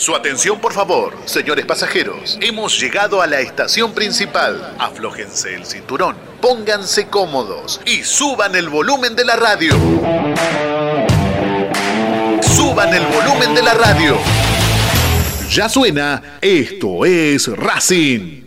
Su atención, por favor, señores pasajeros. Hemos llegado a la estación principal. Aflójense el cinturón, pónganse cómodos y suban el volumen de la radio. Suban el volumen de la radio. Ya suena, esto es Racing.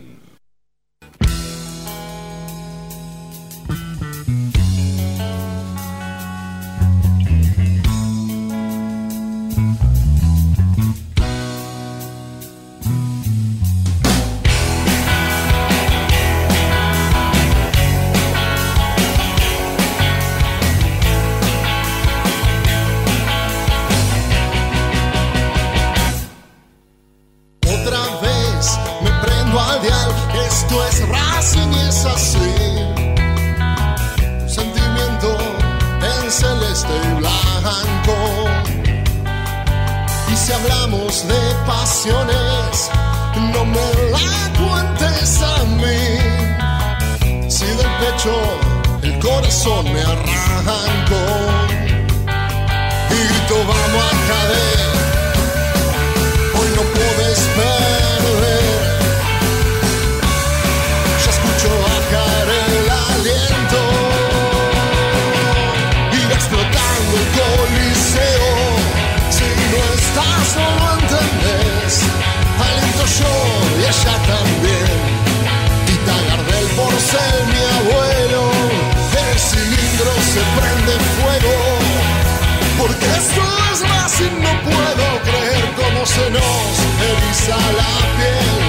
a la piel.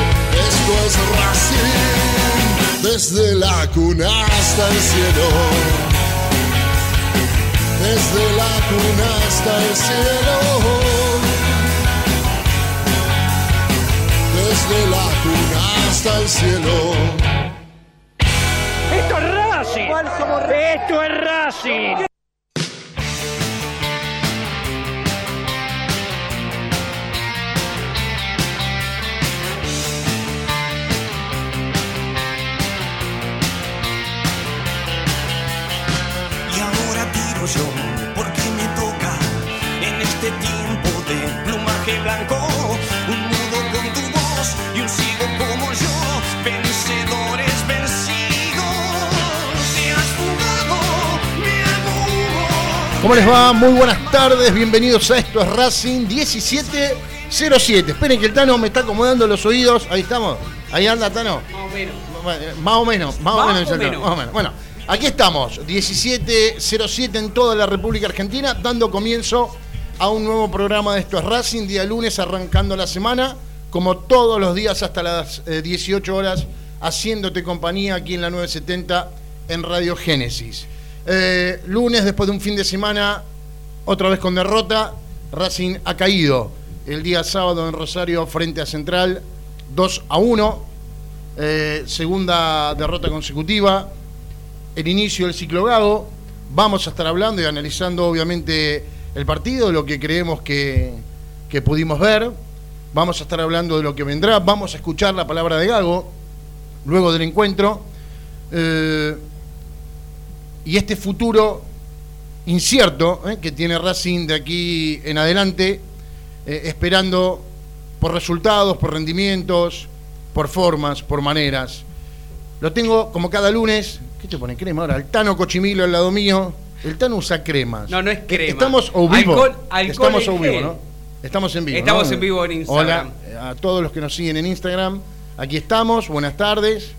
Esto es Racing, desde la cuna hasta el cielo. Desde la cuna hasta el cielo. Desde la cuna hasta el cielo. Esto es Racing. Esto es Racing. Muy buenas tardes, bienvenidos a esto es Racing 1707. Esperen que el Tano me está acomodando los oídos. Ahí estamos. Ahí anda Tano. Más o menos. Más o menos, más, o menos. Bueno, aquí estamos, 1707 en toda la República Argentina, dando comienzo a un nuevo programa de esto es Racing, día lunes arrancando la semana, como todos los días hasta las 18 eh, horas, haciéndote compañía aquí en la 970 en Radio Génesis. Eh, lunes, después de un fin de semana otra vez con derrota, Racing ha caído el día sábado en Rosario frente a Central 2 a 1. Eh, segunda derrota consecutiva. El inicio del ciclo Gago. Vamos a estar hablando y analizando obviamente el partido, lo que creemos que, pudimos ver. Vamos a estar hablando de lo que vendrá. Vamos a escuchar la palabra de Gago luego del encuentro. Eh, y este futuro incierto ¿eh? que tiene Racing de aquí en adelante, eh, esperando por resultados, por rendimientos, por formas, por maneras. Lo tengo como cada lunes. ¿Qué te pone crema ahora? El Tano Cochimilo al lado mío. El Tano usa cremas. No, no es crema. Estamos o vivo. Estamos o vivo, ¿no? Estamos en vivo. Estamos en vivo en Instagram. Hola a todos los que nos siguen en Instagram. Aquí estamos. Buenas tardes.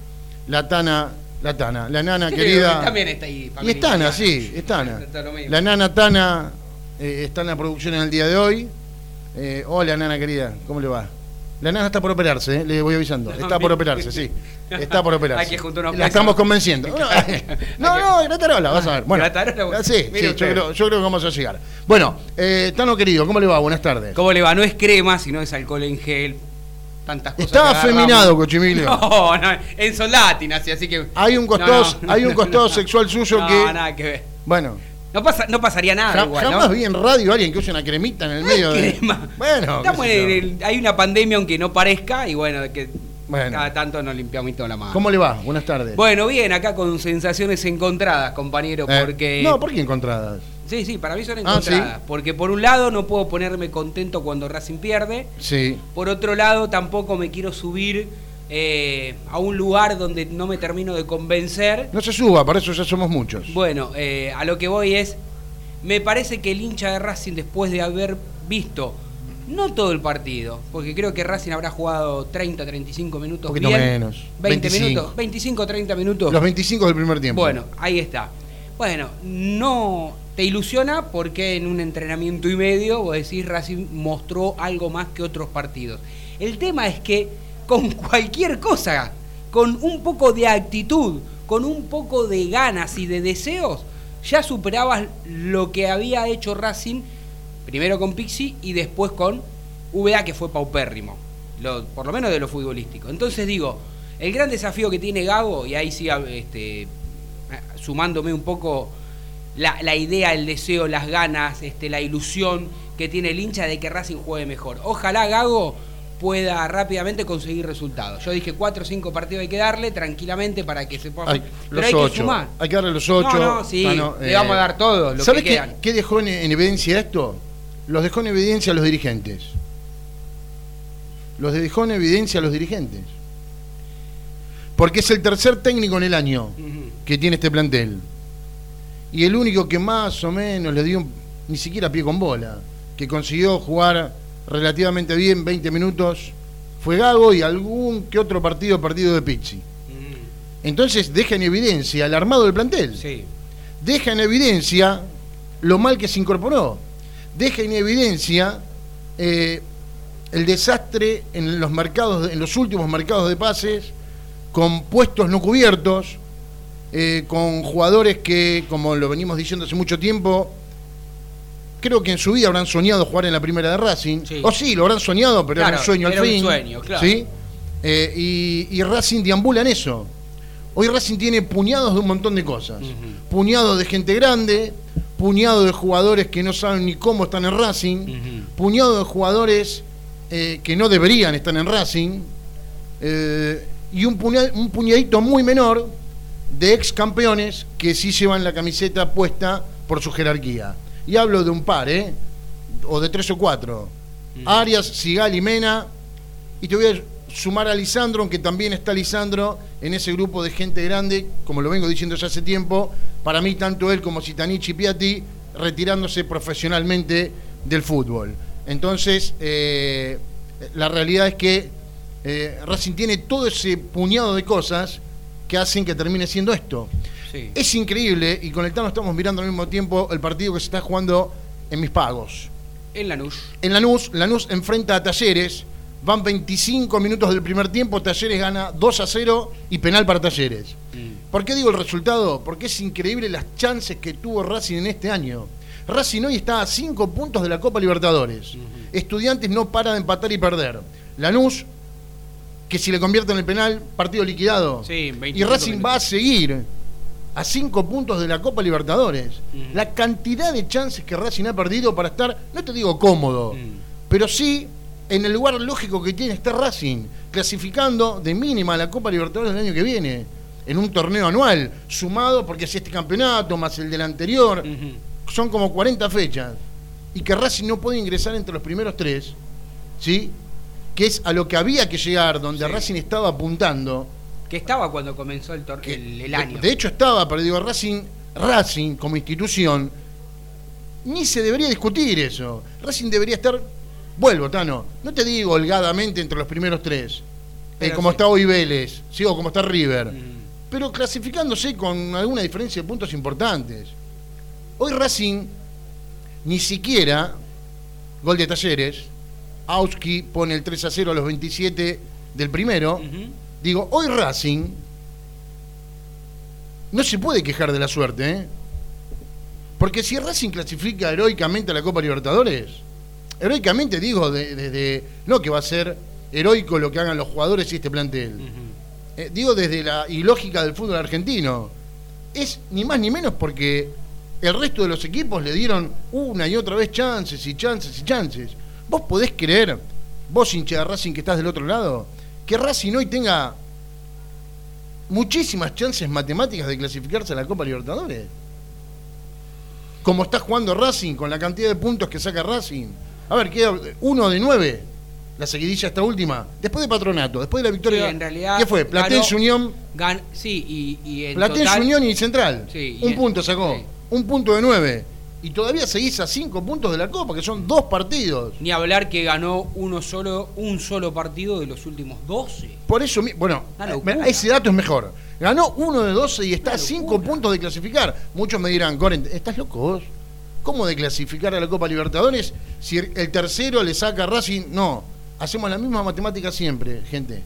La Tana la Tana, la nana querida. También está ahí. Y es Tana, sí, es Tana. La nana Tana eh, está en la producción en el día de hoy. Eh, hola, nana querida, ¿cómo le va? La nana está por operarse, eh, le voy avisando. está por operarse, sí. Está por operarse. Hay que juntar unos La estamos convenciendo. No, no, Gratarola, vas a ver. Bueno, Gratarola, sí, sí yo creo, yo creo, que vamos a llegar. Bueno, eh, Tano querido, ¿cómo le va? Buenas tardes. ¿Cómo le va? No es crema, sino es alcohol en gel tantas cosas. Está afeminado, Cochimilio. No, no, en Solati así que. Hay un costado, hay un costado sexual suyo que. No, nada que ver. Bueno. No, pasa, no pasaría nada igual, Jamás vi en radio a alguien que use una cremita en el medio crema. Bueno. hay una pandemia aunque no parezca y bueno, que cada tanto nos limpiamos toda la mano. ¿Cómo le va? Buenas tardes. Bueno, bien, acá con sensaciones encontradas, compañero, eh, porque... No, ¿por qué encontradas? Sí, sí, para mí son ah, encontradas. Porque por un lado no puedo ponerme contento cuando Racing pierde. Sí. Por otro lado tampoco me quiero subir eh, a un lugar donde no me termino de convencer. No se suba, para eso ya somos muchos. Bueno, eh, a lo que voy es, me parece que el hincha de Racing después de haber visto no todo el partido, porque creo que Racing habrá jugado 30, 35 minutos. Un poquito menos. 20 minutos, 25, 30 minutos. Los 25 del primer tiempo. Bueno, ahí está. Bueno, no te ilusiona porque en un entrenamiento y medio, vos decís, Racing mostró algo más que otros partidos. El tema es que con cualquier cosa, con un poco de actitud, con un poco de ganas y de deseos, ya superabas lo que había hecho Racing, primero con Pixi y después con VA, que fue paupérrimo, por lo menos de lo futbolístico. Entonces digo, el gran desafío que tiene Gago, y ahí sí este, sumándome un poco la, idea, el deseo, las ganas, este, la ilusión que tiene el hincha de que Racing juegue mejor. Ojalá Gago pueda rápidamente conseguir resultados. Yo dije cuatro o cinco partidos hay que darle tranquilamente para que se pueda. Hay, los hay ocho. Hay que darle los ocho. No, no, sí, le vamos a dar todo. Lo ¿Sabes qué, qué, dejó en, evidencia esto? Los dejó en evidencia los dirigentes. Los dejó en evidencia los dirigentes. Porque es el tercer técnico en el año que tiene este plantel. Y el único que más o menos le dio ni siquiera pie con bola, que consiguió jugar relativamente bien 20 minutos, fue Gago y algún que otro partido partido de Pizzi. Entonces deja en evidencia el armado del plantel. Sí. Deja en evidencia lo mal que se incorporó. Deja en evidencia eh, el desastre en los mercados, en los últimos mercados de pases, con puestos no cubiertos, eh, con jugadores que, como lo venimos diciendo hace mucho tiempo, creo que en su vida habrán soñado jugar en la primera de Racing. O sí, lo habrán soñado, pero era un sueño al fin. sueño, ¿sí? Eh, y, Racing deambula en eso. Hoy Racing tiene puñados de un montón de cosas. Puñados de gente grande, puñados de jugadores que no saben ni cómo están en Racing, puñados de jugadores eh, que no deberían estar en Racing, y un, un puñadito muy menor de ex campeones que sí llevan la camiseta puesta por su jerarquía. Y hablo de un par, ¿eh? O de tres o cuatro. Mm. Arias, Sigal y Mena. Y te voy a sumar a Lisandro, aunque también está Lisandro en ese grupo de gente grande, como lo vengo diciendo ya hace tiempo. Para mí, tanto él como Citanich y Piatti retirándose profesionalmente del fútbol. Entonces, eh, la realidad es que eh, Racing tiene todo ese puñado de cosas que hacen que termine siendo esto. Es increíble, y con el Tano estamos mirando al mismo tiempo el partido que se está jugando en mis pagos. En Lanús. En Lanús, Lanús enfrenta a Talleres, van 25 minutos del primer tiempo, Talleres gana 2 a 0 y penal para Talleres. Mm. ¿Por qué digo el resultado? Porque es increíble las chances que tuvo Racing en este año. Racing hoy está a 5 puntos de la Copa Libertadores. Estudiantes no para de empatar y perder. Lanús que si le convierte en el penal, partido liquidado. y Racing va a seguir a cinco puntos de la Copa Libertadores. La cantidad de chances que Racing ha perdido para estar, no te digo cómodo, pero sí en el lugar lógico que tiene estar Racing, clasificando de mínima a la Copa Libertadores del año que viene, en un torneo anual, sumado, porque si este campeonato más el del anterior, son como 40 fechas, y que Racing no puede ingresar entre los primeros tres, ¿sí? que es a lo que había que llegar, donde Racing estaba apuntando. Que estaba cuando comenzó el, el, año. De, hecho estaba, pero digo, Racing, Racing como institución, ni se debería discutir eso. Racing debería estar, vuelvo, Tano, no te digo holgadamente entre los primeros tres, eh, como está hoy Vélez, ¿sí? o como está River, mm. pero clasificándose con alguna diferencia de puntos importantes. Hoy Racing ni siquiera, gol de Talleres, Auski pone el 3 a 0 a los 27 del primero. Digo, hoy Racing no se puede quejar de la suerte, ¿eh? Porque si Racing clasifica heroicamente a la Copa Libertadores, heroicamente digo, desde. no que va a ser heroico lo que hagan los jugadores y este plantel. Eh, digo desde la ilógica del fútbol argentino. Es ni más ni menos porque el resto de los equipos le dieron una y otra vez chances y chances y chances. ¿Vos podés creer, vos hincha de Racing que estás del otro lado, que Racing hoy tenga muchísimas chances matemáticas de clasificarse a la Copa Libertadores? como está jugando Racing, con la cantidad de puntos que saca Racing. A ver, queda uno de nueve, la seguidilla esta última. Después de Patronato, después de la victoria. en realidad ¿Qué fue? Platense Unión. sí, y, y Platense Unión y Central. un punto sacó. Un punto de nueve. Y todavía seguís a cinco puntos de la Copa, que son dos partidos. Ni hablar que ganó uno solo, un solo partido de los últimos 12. Por eso, bueno, ese dato es mejor. Ganó uno de 12 y está a cinco puntos de clasificar. Muchos me dirán, Coren, ¿estás loco vos? ¿Cómo de clasificar a la Copa Libertadores si el tercero le saca a Racing? No, hacemos la misma matemática siempre, gente.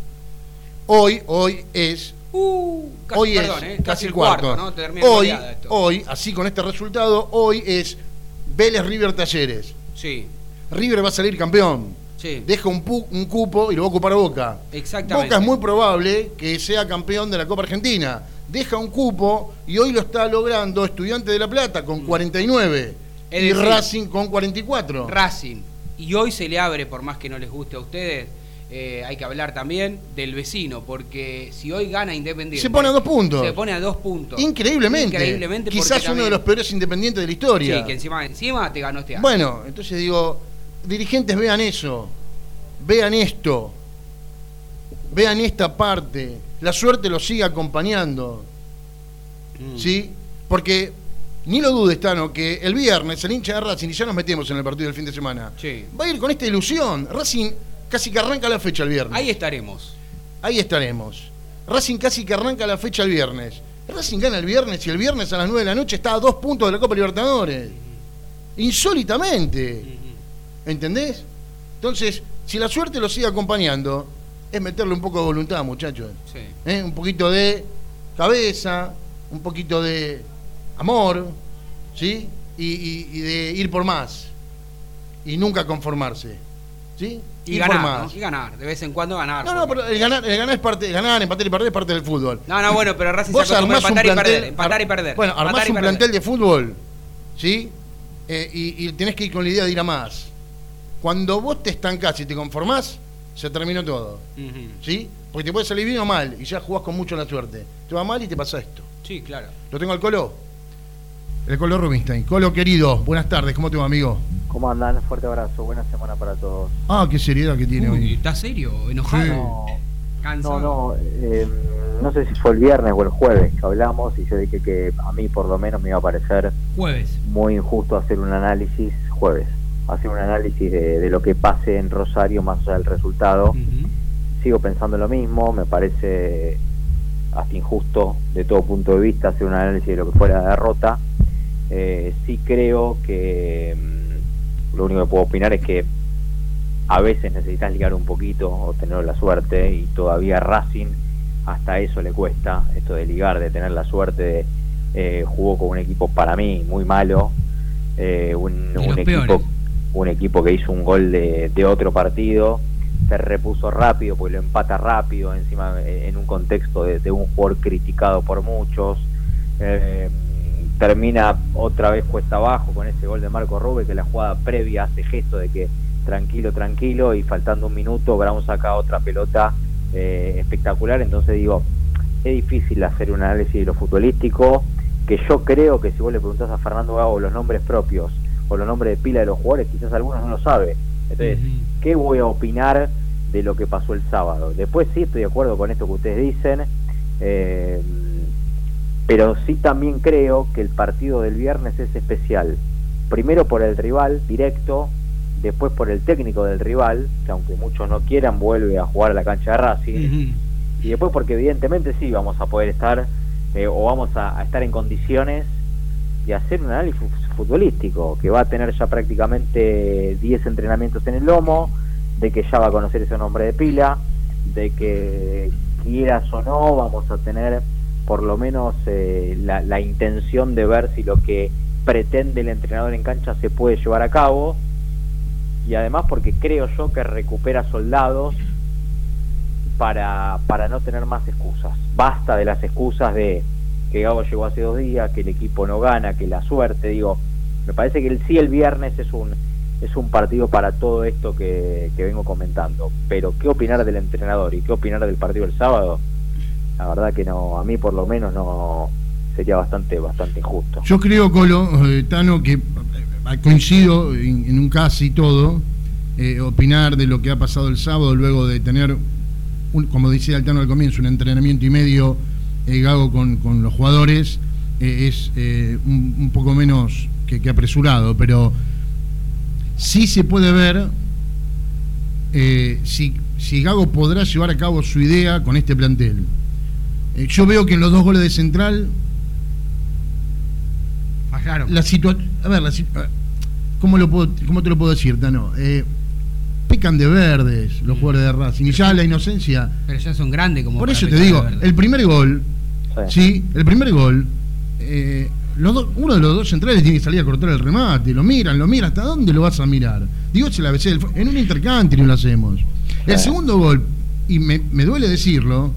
Hoy, hoy es Uh, casi, hoy es eh, casi, el cuarto. ¿no? hoy, hoy, así con este resultado, hoy es Vélez River Talleres. Sí. River va a salir campeón. Sí. Deja un, un cupo y lo va a ocupar Boca. Exactamente. Boca es muy probable que sea campeón de la Copa Argentina. Deja un cupo y hoy lo está logrando Estudiante de La Plata con 49 mm. y Racing con 44. Racing. Y hoy se le abre, por más que no les guste a ustedes, eh, hay que hablar también del vecino, porque si hoy gana Independiente. Se pone a dos puntos. Se pone a dos puntos. Increíblemente. Increíblemente Quizás uno de los peores independientes de la historia. Sí, que encima, encima te ganó este año. Bueno, entonces digo, dirigentes vean eso, vean esto, vean esta parte. La suerte los sigue acompañando. Mm. ¿Sí? Porque ni lo dudes, Tano, que el viernes el hincha de Racing, y ya nos metemos en el partido del fin de semana, va a ir con esta ilusión. Racing casi que arranca la fecha el viernes. Ahí estaremos. Ahí estaremos. Racing casi que arranca la fecha el viernes. Racing gana el viernes y el viernes a las 9 de la noche está a dos puntos de la Copa Libertadores. Insólitamente. ¿Entendés? Entonces, si la suerte lo sigue acompañando, es meterle un poco de voluntad, muchachos. Sí. ¿Eh? Un poquito de cabeza, un poquito de amor, ¿sí? y de ir por más. Y nunca conformarse. ¿Sí? Y ganar, y ganar, de vez en cuando ganar. No, no, pero el ganar, el ganar es parte, ganar, empatar y perder es parte del fútbol. No, no, bueno, pero Racing se acostumbra empatar y perder, empatar y perder. Bueno, armás un plantel de fútbol, ¿sí? Eh, y, y, tenés que ir con la idea de ir a más. Cuando vos te estancás y te conformás, se terminó todo. ¿Sí? Porque te puede salir bien o mal y ya jugás con mucho la suerte. Te va mal y te pasa esto. Sí, claro. ¿Lo tengo al colo? El Colo Rubinstein. Colo querido, buenas tardes, ¿cómo te va, amigo? ¿Cómo andan? Fuerte abrazo, buena semana para todos. Ah, qué seriedad que tiene hoy. ¿Estás serio? ¿Enojado? No, no, eh, no sé si fue el viernes o el jueves que hablamos y yo dije que a mí por lo menos me iba a parecer jueves. muy injusto hacer un análisis jueves, hacer un análisis de, lo que pase en Rosario más allá del resultado. Sigo pensando lo mismo, me parece hasta injusto de todo punto de vista hacer un análisis de lo que fuera la derrota eh, sí creo que mm, lo único que puedo opinar es que a veces necesitas ligar un poquito o tener la suerte y todavía Racing hasta eso le cuesta, esto de ligar, de tener la suerte, eh, jugó con un equipo para mí muy malo, eh, un, equipo, un equipo que hizo un gol de, otro partido, se repuso rápido, porque lo empata rápido, encima en un contexto de, un jugador criticado por muchos. Eh, termina otra vez cuesta abajo con ese gol de Marco Rube que la jugada previa hace gesto de que tranquilo, tranquilo y faltando un minuto Brown saca otra pelota eh, espectacular, entonces digo, es difícil hacer un análisis de lo futbolístico, que yo creo que si vos le preguntás a Fernando Gago los nombres propios o los nombres de pila de los jugadores, quizás algunos no lo sabe. Entonces, ¿qué voy a opinar de lo que pasó el sábado? Después sí estoy de acuerdo con esto que ustedes dicen. Eh, pero sí también creo que el partido del viernes es especial. Primero por el rival directo, después por el técnico del rival, que aunque muchos no quieran, vuelve a jugar a la cancha de Racing. Y después porque evidentemente sí vamos a poder estar eh, o vamos a, estar en condiciones de hacer un análisis futbolístico, que va a tener ya prácticamente 10 entrenamientos en el lomo, de que ya va a conocer ese nombre de pila, de que quieras o no vamos a tener por lo menos eh, la, intención de ver si lo que pretende el entrenador en cancha se puede llevar a cabo y además porque creo yo que recupera soldados para, para no tener más excusas. Basta de las excusas de que Gago llegó hace dos días, que el equipo no gana, que la suerte, digo, me parece que el sí el viernes es un es un partido para todo esto que, que vengo comentando, pero ¿qué opinar del entrenador y qué opinar del partido del sábado? La verdad que no, a mí por lo menos no sería bastante bastante injusto. Yo creo, Colo, eh, Tano, que eh, coincido en, un casi todo, eh, opinar de lo que ha pasado el sábado luego de tener, como decía el Tano al comienzo, un entrenamiento y medio Gago con, los jugadores, es un, poco menos que, apresurado, pero sí se puede ver si, si Gago podrá llevar a cabo su idea con este plantel. Yo veo que en los dos goles de Central la situación. A ver, la, ¿cómo, lo puedo, ¿cómo te lo puedo decir, Tano? Eh, pecan de verdes los jugadores de Racing. Y ya la inocencia. Pero ya son grandes como. Por eso te digo, el primer gol. Sí. el primer gol. Eh, los uno de los dos centrales tiene que salir a cortar el remate. Lo miran, lo miran. ¿Hasta dónde lo vas a mirar? Digo, se la En un intercountry lo hacemos. El segundo gol, y me, me duele decirlo,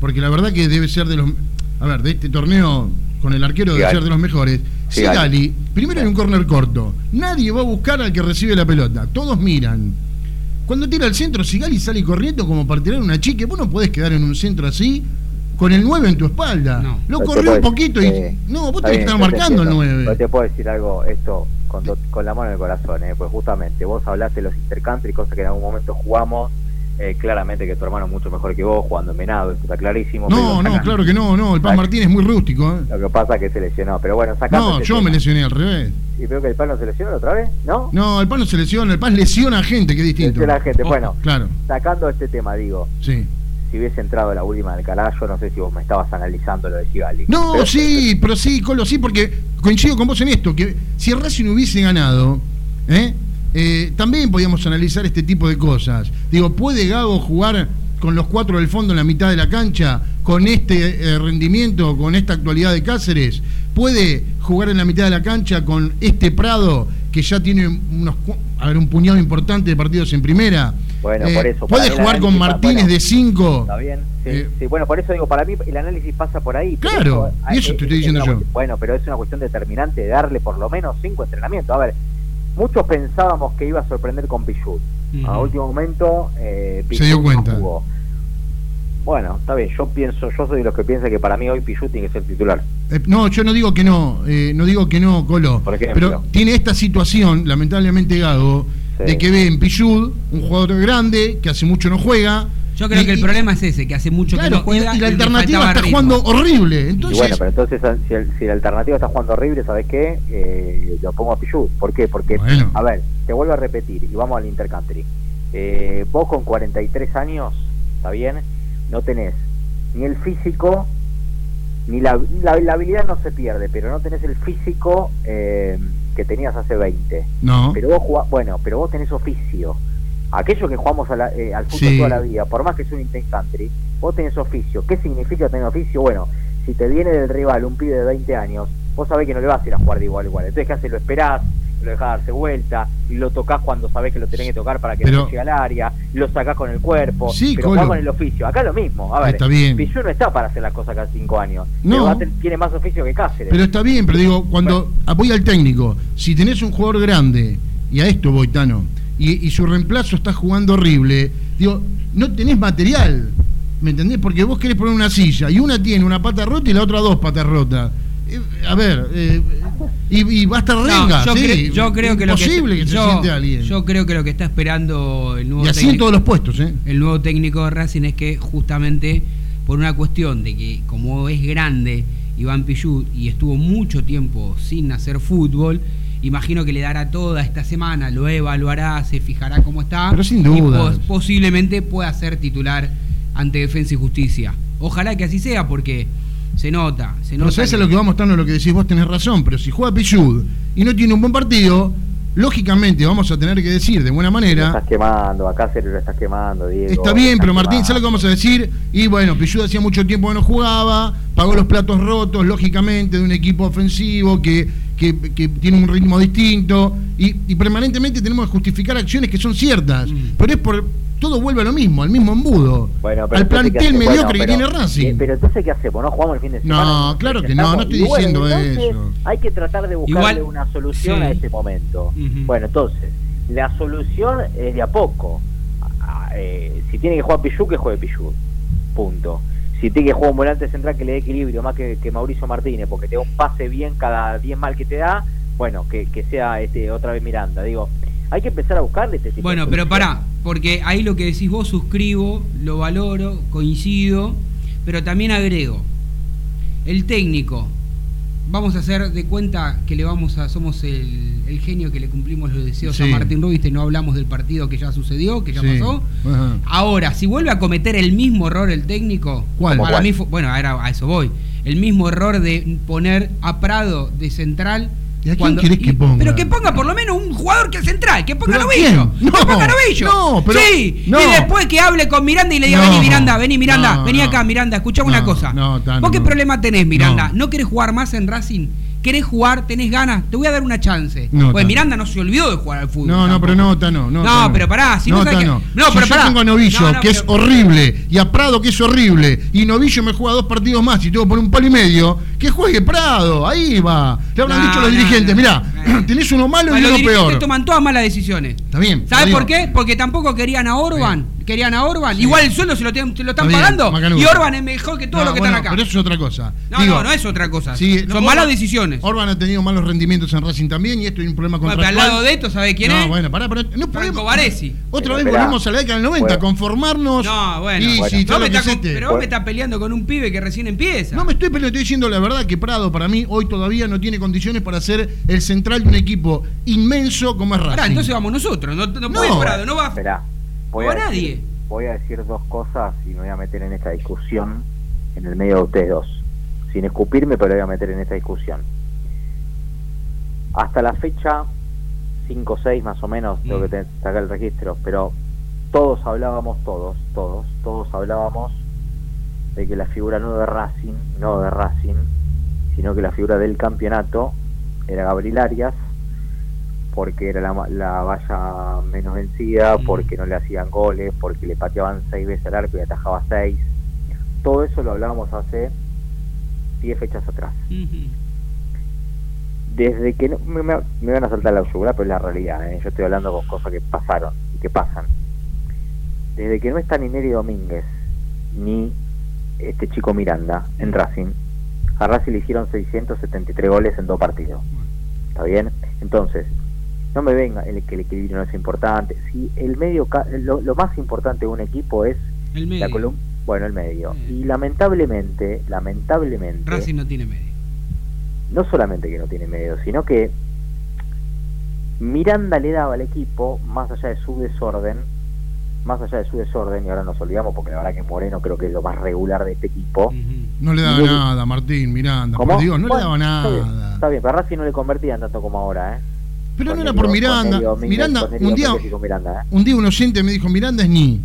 porque la verdad que debe ser de los. A ver, de este torneo con el arquero debe ser de los mejores. Sigali, primero en un corner corto. Nadie va a buscar al que recibe la pelota. Todos miran. Cuando tira al centro, Sigali sale corriendo como para tirar una chique. Vos no podés quedar en un centro así con el 9 en tu espalda. No. Lo corrió un poquito y. no, vos tenés que estar marcando el 9. te puedo decir algo, esto con, con la mano en el corazón, ¿eh? pues justamente vos hablaste de los intercountry, cosas que en algún momento jugamos eh, claramente que tu hermano es mucho mejor que vos jugando en Venado, esto está clarísimo. No, no, claro que no, no, el Pan Martín es muy rústico. ¿eh? Lo que pasa es que se lesionó, pero bueno, sacando. No, yo me lesioné al revés. ¿Y veo que el Pan no se lesionó otra vez? ¿No? No, el Pan no se lesiona, el Pan lesiona a gente, que es distinto. Lesiona a gente, bueno, claro. sacando este tema, digo. Sí. Si hubiese entrado la última del yo no sé si vos me estabas analizando lo de Sigali. No, sí, pero sí, Colo, sí, porque coincido con vos en esto, que si Racing hubiese ganado, ¿eh? Eh, también podíamos analizar este tipo de cosas. Digo, ¿puede Gago jugar con los cuatro del fondo en la mitad de la cancha, con este eh, rendimiento, con esta actualidad de Cáceres? ¿Puede jugar en la mitad de la cancha con este Prado que ya tiene unos, a ver, un puñado importante de partidos en primera? Bueno, por eso. ¿Puede jugar con Martínez de 5? Está bien. Sí, bueno, por eso digo, para mí el análisis pasa por ahí. Claro, y eso te estoy diciendo yo. Bueno, pero es una cuestión determinante de darle por lo menos cinco entrenamientos. A ver, muchos pensábamos que iba a sorprender con Pichut. A último momento, eh, se dio cuenta. bueno, está bien, yo pienso, yo soy de los que piensa que para mí hoy Pichut tiene que ser titular. Eh, no, yo no digo que no, eh, no digo que no, Colo. pero tiene esta situación, lamentablemente Gago, de que ve en Pichut un jugador grande que hace mucho no juega, yo creo que el problema es ese, que hace mucho que no juega. Y, la alternativa está jugando horrible. Entonces... bueno, pero entonces si, el, si, la alternativa está jugando horrible, ¿sabes qué? Eh, lo pongo a Pichu. ¿Por qué? Porque, a ver, te vuelvo a repetir y vamos al intercountry. Eh, vos con 43 años, ¿está bien? No tenés ni el físico, ni la, la, habilidad no se pierde, pero no tenés el físico eh, que tenías hace 20. No. Pero vos jugás, bueno, pero vos tenés oficio aquellos que jugamos eh, al fútbol toda la vida, por más que sea un intense country, vos tenés oficio. ¿Qué significa tener oficio? Bueno, si te viene del rival un pibe de 20 años, vos sabés que no le vas a ir a jugar de igual a igual. Entonces, ¿qué haces? Lo esperás, lo dejás darse vuelta, lo tocas cuando sabés que lo tenés que tocar para que no llegue al área, lo sacás con el cuerpo, sí, pero con el oficio. Acá lo mismo. A ver, está bien. no está para hacer las cosas cada 5 años. No. tiene más oficio que Cáceres. Pero está bien, pero digo, cuando apoya al técnico, si tenés un jugador grande, y a esto voy, Tano, y, su reemplazo está jugando horrible, digo, no tenés material, ¿me entendés? Porque vos querés poner una silla y una tiene una pata rota y la otra dos patas rotas. Eh, a ver, eh, y, va a estar renga, yo, yo creo que lo que, se siente alguien. Yo creo que lo que está esperando el nuevo y así en todos los puestos, ¿eh? El nuevo técnico de Racing es que justamente por una cuestión de que como es grande Iván Pichut y estuvo mucho tiempo sin hacer fútbol, imagino que le dará toda esta semana, lo evaluará, se fijará cómo está. Pero sin duda. posiblemente pueda ser titular ante Defensa y Justicia. Ojalá que así sea, porque se nota. Se nota pero sabes a lo que vamos a lo que decís vos tenés razón, pero si juega Pichud y no tiene un buen partido, lógicamente vamos a tener que decir de buena manera. Lo estás quemando, acá se lo estás quemando, Diego. Está bien, pero Martín, ¿sabes lo que vamos a decir? Y bueno, Pichud hacía mucho tiempo que no jugaba, pagó los platos rotos, lógicamente, de un equipo ofensivo que que, tiene un ritmo distinto y, permanentemente tenemos que justificar acciones que son ciertas, mm. pero es por todo vuelve a lo mismo, al mismo embudo, al plantel mediocre que tiene Racing. Pero entonces, ¿qué hacemos? ¿No jugamos el fin de semana? No, claro que no, no estoy diciendo eso. Hay que tratar de buscarle una solución a este momento. Bueno, entonces, la solución es de a poco. Ah, eh, si tiene que jugar Pichu, que juegue Pichu. Punto. Si tiene que jugar un volante central que le dé equilibrio más que, Mauricio Martínez, porque te da un pase bien cada 10 mal que te da, bueno, que, sea este otra vez Miranda. Digo, hay que empezar a buscarle este tipo Bueno, pero pará, porque ahí lo que decís vos suscribo, lo valoro, coincido, pero también agrego. El técnico, vamos a hacer de cuenta que le vamos a, somos el, genio que le cumplimos los deseos a Martín Rubiste, no hablamos del partido que ya sucedió, que ya pasó. Ahora, si vuelve a cometer el mismo error el técnico, ¿Cuál? para mí, bueno, a eso voy, el mismo error de poner a Prado de central ¿Y a quién querés que ponga? Pero que ponga por lo menos un jugador que es central, que ponga novillo. No, que ponga novillo. No, pero, sí, y después que hable con Miranda y le diga, vení Miranda, vení Miranda, vení acá Miranda, escuchame una cosa. No, ¿Vos qué problema tenés, Miranda? ¿No querés jugar más en Racing? ¿Querés jugar? ¿Tenés ganas? Te voy a dar una chance. pues Miranda no se olvidó de jugar al fútbol. No, no, pero no, no. No, no pero pará. Si no, no, que... no. pero pará. Yo tengo a Novillo, que es horrible, y a Prado, que es horrible, y Novillo me juega dos partidos más y tengo poner un palo y medio, que juegue Prado. Ahí va. Le habrán dicho los dirigentes, mirá, tenés uno malo y uno peor. toman todas malas decisiones. Está bien. ¿Sabes por qué? Porque tampoco querían a Orban querían a Orban. Igual el sueldo se lo, están pagando y Orban es mejor que todos los que están acá. Pero eso es otra cosa. No, no, no es otra cosa. Son malas decisiones. Orban ha tenido malos rendimientos en Racing también y esto es un problema con Bueno, al lado de esto, ¿sabe quién es? No, bueno, pará, pará. No podemos. Varesi. Otra vez volvimos a la década del 90, conformarnos. No, bueno. Y, pero vos me estás peleando con un pibe que recién empieza. No me estoy peleando, estoy diciendo la verdad que Prado para mí hoy todavía no tiene condiciones para ser el central de un equipo inmenso como es Racing. entonces vamos nosotros. No, no, puede Prado, no va, Esperá, voy a nadie voy a decir dos cosas y me voy a meter en esta discusión en el medio de ustedes dos. Sin escupirme, pero voy a meter en esta discusión. Hasta la fecha 5 o 6 más o menos, tengo que mm. sacar el registro, pero todos hablábamos, todos, todos, todos hablábamos de que la figura no de Racing, no de Racing, sino que la figura del campeonato era Gabriel Arias porque era la, la valla menos vencida, mm. porque no le hacían goles, porque le pateaban seis veces al arco y atajaba seis. Todo eso lo hablábamos hace diez fechas atrás. Desde que no, me, me, van a saltar la yugular, pero es la realidad. ¿eh? Yo estoy hablando con cosas que pasaron y que pasan. Desde que no está ni Neri Domínguez ni este chico Miranda en Racing, a Racing le hicieron 673 goles en dos partidos. ¿Está bien? Entonces, no me venga el que el equilibrio no es importante. Si el medio, lo, más importante de un equipo es la columna, bueno, el medio. Y lamentablemente, lamentablemente, Racing no tiene medio. No solamente que no tiene medio, sino que Miranda le daba al equipo, más allá de su desorden, más allá de su desorden, y ahora nos olvidamos porque la verdad que Moreno creo que es lo más regular de este equipo. No le daba nada, Martín, Miranda, por Dios, no le daba nada. Está bien, está bien, pero Racing no le convertían tanto como ahora, ¿eh? Pero no era por Miranda. Miranda, un día, ¿eh? un día un oyente me dijo, Miranda es ni.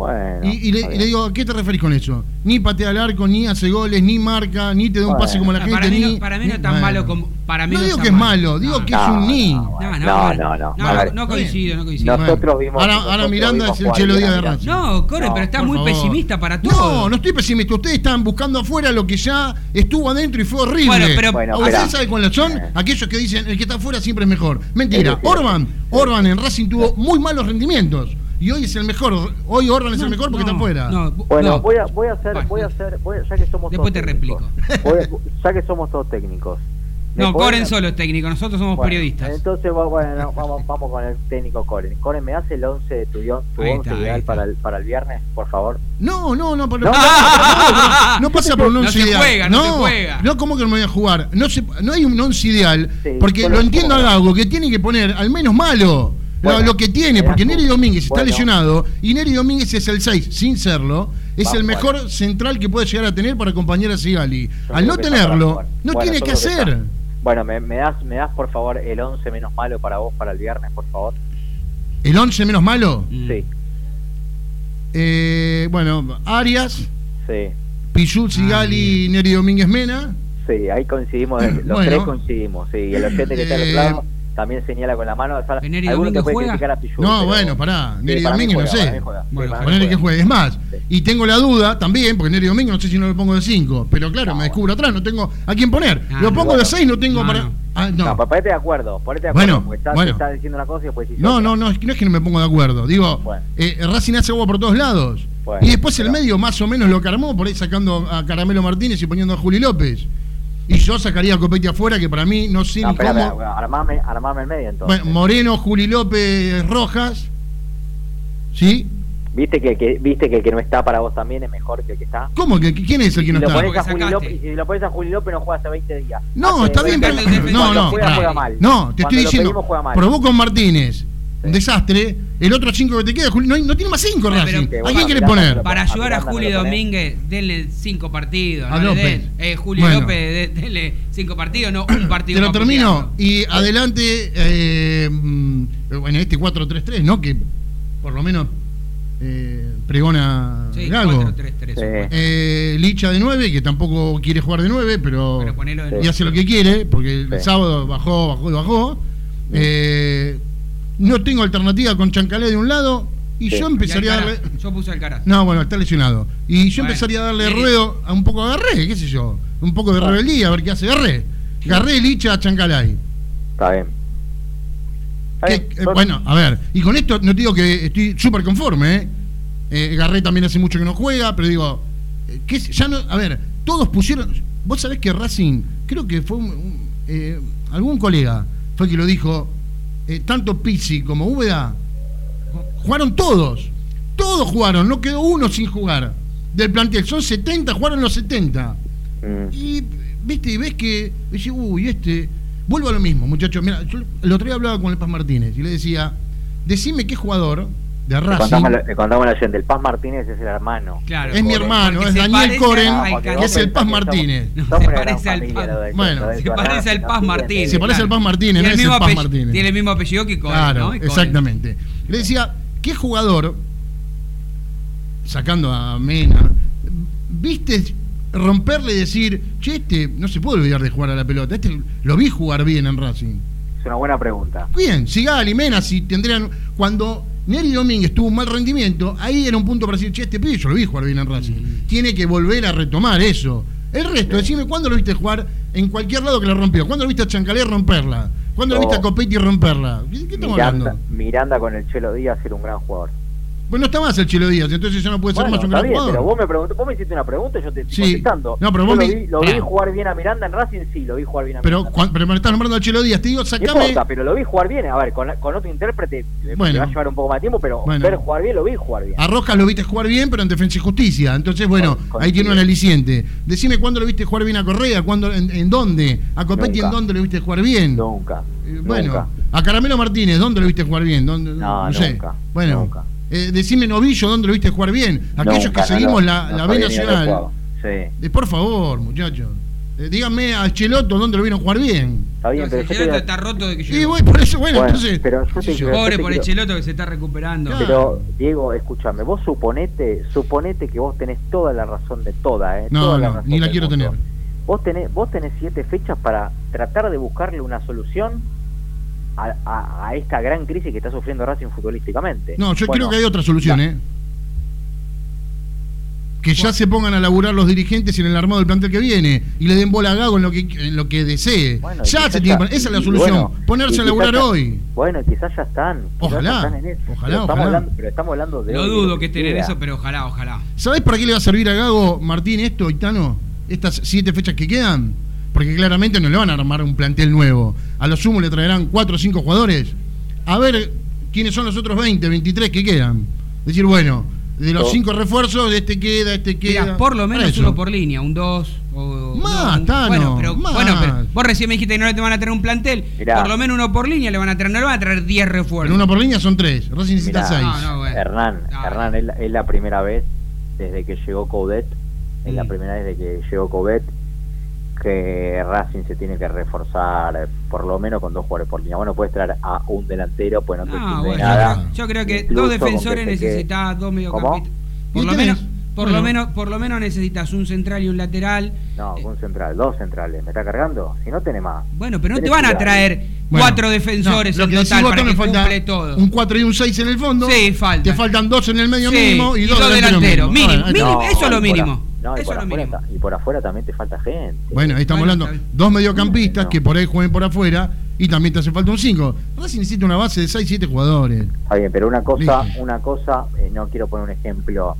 Bueno, y, le, digo, ¿a qué te referís con eso? Ni patea al arco, ni hace goles, ni marca, ni te da un pase como la gente. Para mí, no, para mí no es tan malo como. Para mí no, digo que es malo, digo que es un ni. No, no, no. No, coincido, no coincido. Nosotros vimos. Ahora, Miranda es el chelo día de Racing. No, corre, pero está muy pesimista para todo. No, no estoy pesimista. Ustedes están buscando afuera lo que ya estuvo adentro y fue horrible. Bueno, pero. Bueno, ¿Ustedes saben cuáles son? Eh. Aquellos que dicen el que está afuera siempre es mejor. Mentira. Orban, Orban en Racing tuvo muy malos rendimientos y hoy es el mejor. Hoy Orban es el mejor porque está afuera. bueno, voy a, voy a hacer, voy a hacer, ya que somos Después te replico. ya que somos todos técnicos. No, Coren solo es técnico, nosotros somos periodistas. Entonces, bueno, vamos, vamos con el técnico Coren. Coren, ¿me hace el 11 de tu, tu 11 ideal para el, para el viernes, por favor? No, no, no, no, no, pasa por un 11 no ideal. Juega, no, no se juega. No, ¿cómo que no me voy a jugar? No, se, no hay un 11 ideal, porque lo entiendo a Gago, que tiene que poner al menos malo lo, que tiene, porque Neri Domínguez está lesionado y Neri Domínguez es el 6, sin serlo, es el mejor central que puede llegar a tener para acompañar a Sigali. Al no tenerlo, no tiene que hacer. Bueno, ¿me, das, ¿me das por favor el 11 menos malo para vos para el viernes, por favor? ¿El 11 menos malo? Sí. Eh, bueno, Arias. Sí. Pichut, Sigali, Neri Domínguez Mena. Sí, ahí coincidimos, los tres coincidimos, sí, y el oyente que está lado también señala con la mano. Algunos te puede criticar a Pichu, No, bueno, pará. Neri Domínguez no sé. Bueno, ponele que juegue. Es más, y tengo la duda también, porque Neri Domínguez no sé si no lo pongo de 5. Pero claro, me descubro atrás, no tengo a quién poner. Ah, lo pongo de 6, no tengo para. Ah, no, no ponete de acuerdo, ponete de acuerdo, bueno, porque estás, bueno. estás diciendo una cosa y después No, no, no, es que no es que no me pongo de acuerdo. Digo, eh, Racing hace agua por todos lados. y después el medio más o menos lo que armó, por ahí sacando a Caramelo Martínez y poniendo a Juli López. Y yo sacaría a Copete afuera, que para mí no sé no, cómo. armame, armame el medio entonces. Bueno, Moreno, Juli López, Rojas. ¿Sí? ¿Viste que, que, ¿Viste que el que no está para vos también es mejor que el que está? ¿Cómo? que ¿Quién es el que no está? y si lo pones a Juli López no juega hace 20 días. No, está bien, pero... No, no, juega, juega mal. no, te estoy diciendo, probó con Martínez un desastre. El otro 5 que te queda, no, no tiene más 5 Racing. ¿A quién quieres poner? Para ayudar a Julio Domínguez, denle 5 partidos. A López. Eh, Julio López, denle 5 partidos, no un partido. Te lo termino. Y adelante, eh, mm, en este 4-3-3, ¿no? Que por lo menos eh, pregona sí, Gago. Eh, Licha de 9, que tampoco quiere jugar de 9, pero, y hace lo que quiere, porque el sábado bajó, bajó y bajó. Eh, no tengo alternativa con Chancalé de un lado y yo empezaría a darle. Yo puse al cara. No, bueno, está lesionado. Y yo empezaría a darle ruedo a un poco de Garré, qué sé yo. Un poco de rebeldía, a ver qué hace Garré. Garré, Licha, Chancalay. Está bien. Eh, bueno, a ver, y con esto no te digo que estoy súper conforme, ¿eh? ¿eh? Garré también hace mucho que no juega, pero digo, eh, ¿qué, ya no, a ver, todos pusieron. Vos sabés que Racing, creo que fue algún colega, fue que lo dijo, eh, tanto Pizzi como Úbeda, jugaron todos. Todos jugaron, no quedó uno sin jugar del plantel. Son 70, jugaron los 70. Mm. Y, viste, y ves que, dice, uy, este. Vuelvo a lo mismo, muchachos. Mira, yo el otro día hablaba con el Paz Martínez y le decía, decime qué jugador de Racing. Le contamos, la gente, el Paz Martínez es el hermano. Claro, es mi hermano, es Daniel Coren, que es el Paz Martínez. se parece al Paz. Bueno, se parece al Paz Martínez. Se parece al Paz Martínez, no es el Paz Martínez. Tiene el mismo apellido que Coren, Claro, exactamente. Le decía, ¿qué jugador, sacando a Mena, viste romperle y decir, che, este no se puede olvidar de jugar a la pelota, este lo vi jugar bien en Racing? Es una buena pregunta. Bien, Sigali, Mena, si tendrían. Cuando Neri Domínguez tuvo un mal rendimiento, ahí era un punto para decir, che, este pibe yo lo vi jugar bien en Racing. Mm. Tiene que volver a retomar eso. El resto, decime cuándo lo viste jugar en cualquier lado que la rompió. ¿Cuándo lo viste a Chancalé romperla? ¿Cuándo lo viste a Copetti romperla? ¿Qué, estamos Miranda, hablando? Miranda con el Chelo Díaz era un gran jugador. Pues no está más el Chelo Díaz, entonces ya no puede ser más un gran bien, jugador. Pero vos me, preguntó, vos me hiciste una pregunta y yo te estoy contestando. No, pero vos lo, vi, lo vi ah. jugar bien a Miranda en Racing, sí, lo vi jugar bien a Miranda. Pero, pero me estás nombrando al Chelo Díaz, te digo, sacame. Importa, pero lo vi jugar bien. A ver, con, con otro intérprete bueno, va a llevar un poco más de tiempo, pero ver jugar bien, lo vi jugar bien. A Rojas lo viste jugar bien, pero en Defensa y Justicia. Entonces, bueno, ahí tiene un aliciente. Decime cuándo lo viste jugar bien a Correa, cuándo, en, dónde. A Copetti, ¿en dónde lo viste jugar bien? Nunca. Eh, bueno, a Caramelo Martínez, ¿dónde lo viste jugar bien? ¿Dónde, no, no, sé. Nunca, bueno. Nunca. Eh, decime Novillo, ¿dónde lo viste jugar bien? Aquellos que seguimos la, la B nacional. Sí. Eh, por favor, muchachos. Eh, díganme a Cheloto dónde lo vieron jugar bien. Está bien, pero Cheloto está roto de que yo. Y voy por eso, bueno, entonces. Pero Pobre por el Cheloto que se está recuperando. Pero, Diego, escúchame, vos suponete, suponete que vos tenés toda la razón de toda, ¿eh? No, no, ni la quiero tener. Vos tenés, vos tenés siete fechas para tratar de buscarle una solución a, esta gran crisis que está sufriendo Racing futbolísticamente. No, yo creo que hay otra solución, ¿eh? Que ya se pongan a laburar los dirigentes en el armado del plantel que viene y le den bola a Gago en lo que, en lo que desee. ya se tiene, esa es la solución, ponerse a laburar hoy. Bueno, quizás ya están. ojalá. Ojalá, ojalá. pero estamos hablando de. No dudo que estén en eso, pero ojalá, ojalá. ¿Sabés para qué le va a servir a Gago, Martín, esto, Itano? Estas siete fechas que quedan porque claramente no le van a armar un plantel nuevo. A lo sumo le traerán 4 o 5 jugadores. A ver quiénes son los otros 20, 23 que quedan. Decir, bueno, de los 5 refuerzos, este queda, este queda. por lo menos uno por línea, un 2 o. Más, no, bueno, pero, bueno, pero vos recién me dijiste que no le te van a traer un plantel. Por lo menos uno por línea le van a traer, no le van a traer 10 refuerzos. Pero uno por línea son 3, Racing necesita 6. Hernán, Hernán es la, primera vez desde que llegó Coudet, es la primera vez desde que llegó Coudet que Racing se tiene que reforzar eh, por lo menos con dos jugadores por línea. Bueno, puedes traer a un delantero, pues no te ah, nada. Yo creo que dos defensores necesitas, dos mediocampistas. Por lo menos por lo menos por lo menos necesitas un central y un lateral. No, un central, dos centrales. ¿Me está cargando? Si no tenés más. Bueno, pero no te van a traer cuatro defensores en total para que cumple todo. Un 4 y un 6 en el fondo. Sí, falta. Te faltan dos en el medio mínimo y, dos, delanteros. Mínimo, mínimo, eso es lo mínimo. No, y, por afuera, y por afuera también te falta gente. Bueno, ahí estamos hablando. Dos mediocampistas que por ahí jueguen por afuera y también te hace falta un 5. Racing necesita una base de 6, 7 jugadores. Está bien, pero una cosa, una cosa, eh, no quiero poner un ejemplo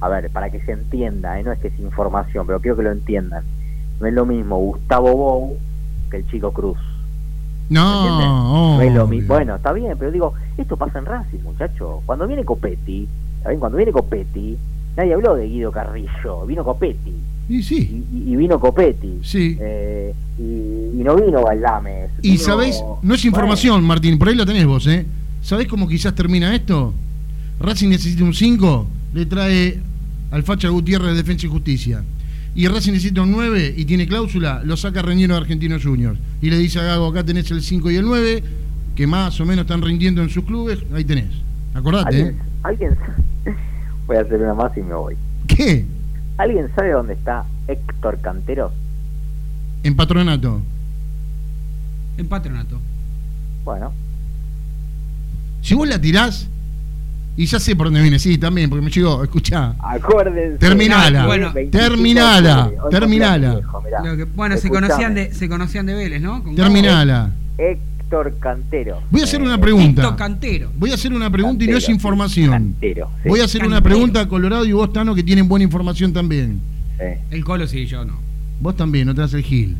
a ver, para que se entienda, ¿eh? no es que es información, pero quiero que lo entiendan. No es lo mismo Gustavo Bou que el chico Cruz. No, no es lo mismo. Bueno, está bien, pero digo, esto pasa en Racing, muchacho. Cuando viene Copetti, ¿saben? Cuando viene Copetti, nadie habló de Guido Carrillo, vino Copetti. Y sí. Y, vino Copetti. Sí. Eh, y, no vino Baldames. Y sabéis, no es información, Martín, por ahí la tenés vos, ¿eh? ¿Sabés cómo quizás termina esto? Racing necesita un 5, le trae al Facha Gutiérrez de Defensa y Justicia. Y Racing necesita un 9 y tiene cláusula, lo saca Reñero de Argentinos Juniors. Y le dice a Gago, acá tenés el 5 y el 9, que más o menos están rindiendo en sus clubes, ahí tenés. Acordate, ¿eh? ¿Alguien? Voy a hacer una más y me voy. ¿Qué? ¿Alguien sabe dónde está Héctor Cantero? En patronato. En patronato. Bueno. Si vos la tirás, y ya sé por dónde viene, sí, también, porque me llegó, escuchá. Acuérdense. Terminala, bueno, terminala, terminala. bueno, se conocían, de, se conocían de Vélez, ¿no? terminala. Héctor Cantero. Voy a hacer una pregunta. Héctor Cantero. Voy a hacer una pregunta y no es información. Cantero, Voy a hacer una pregunta a Colorado y vos, Tano, que tienen buena información también. El Colo sí, yo no. Vos también, no te el Gil.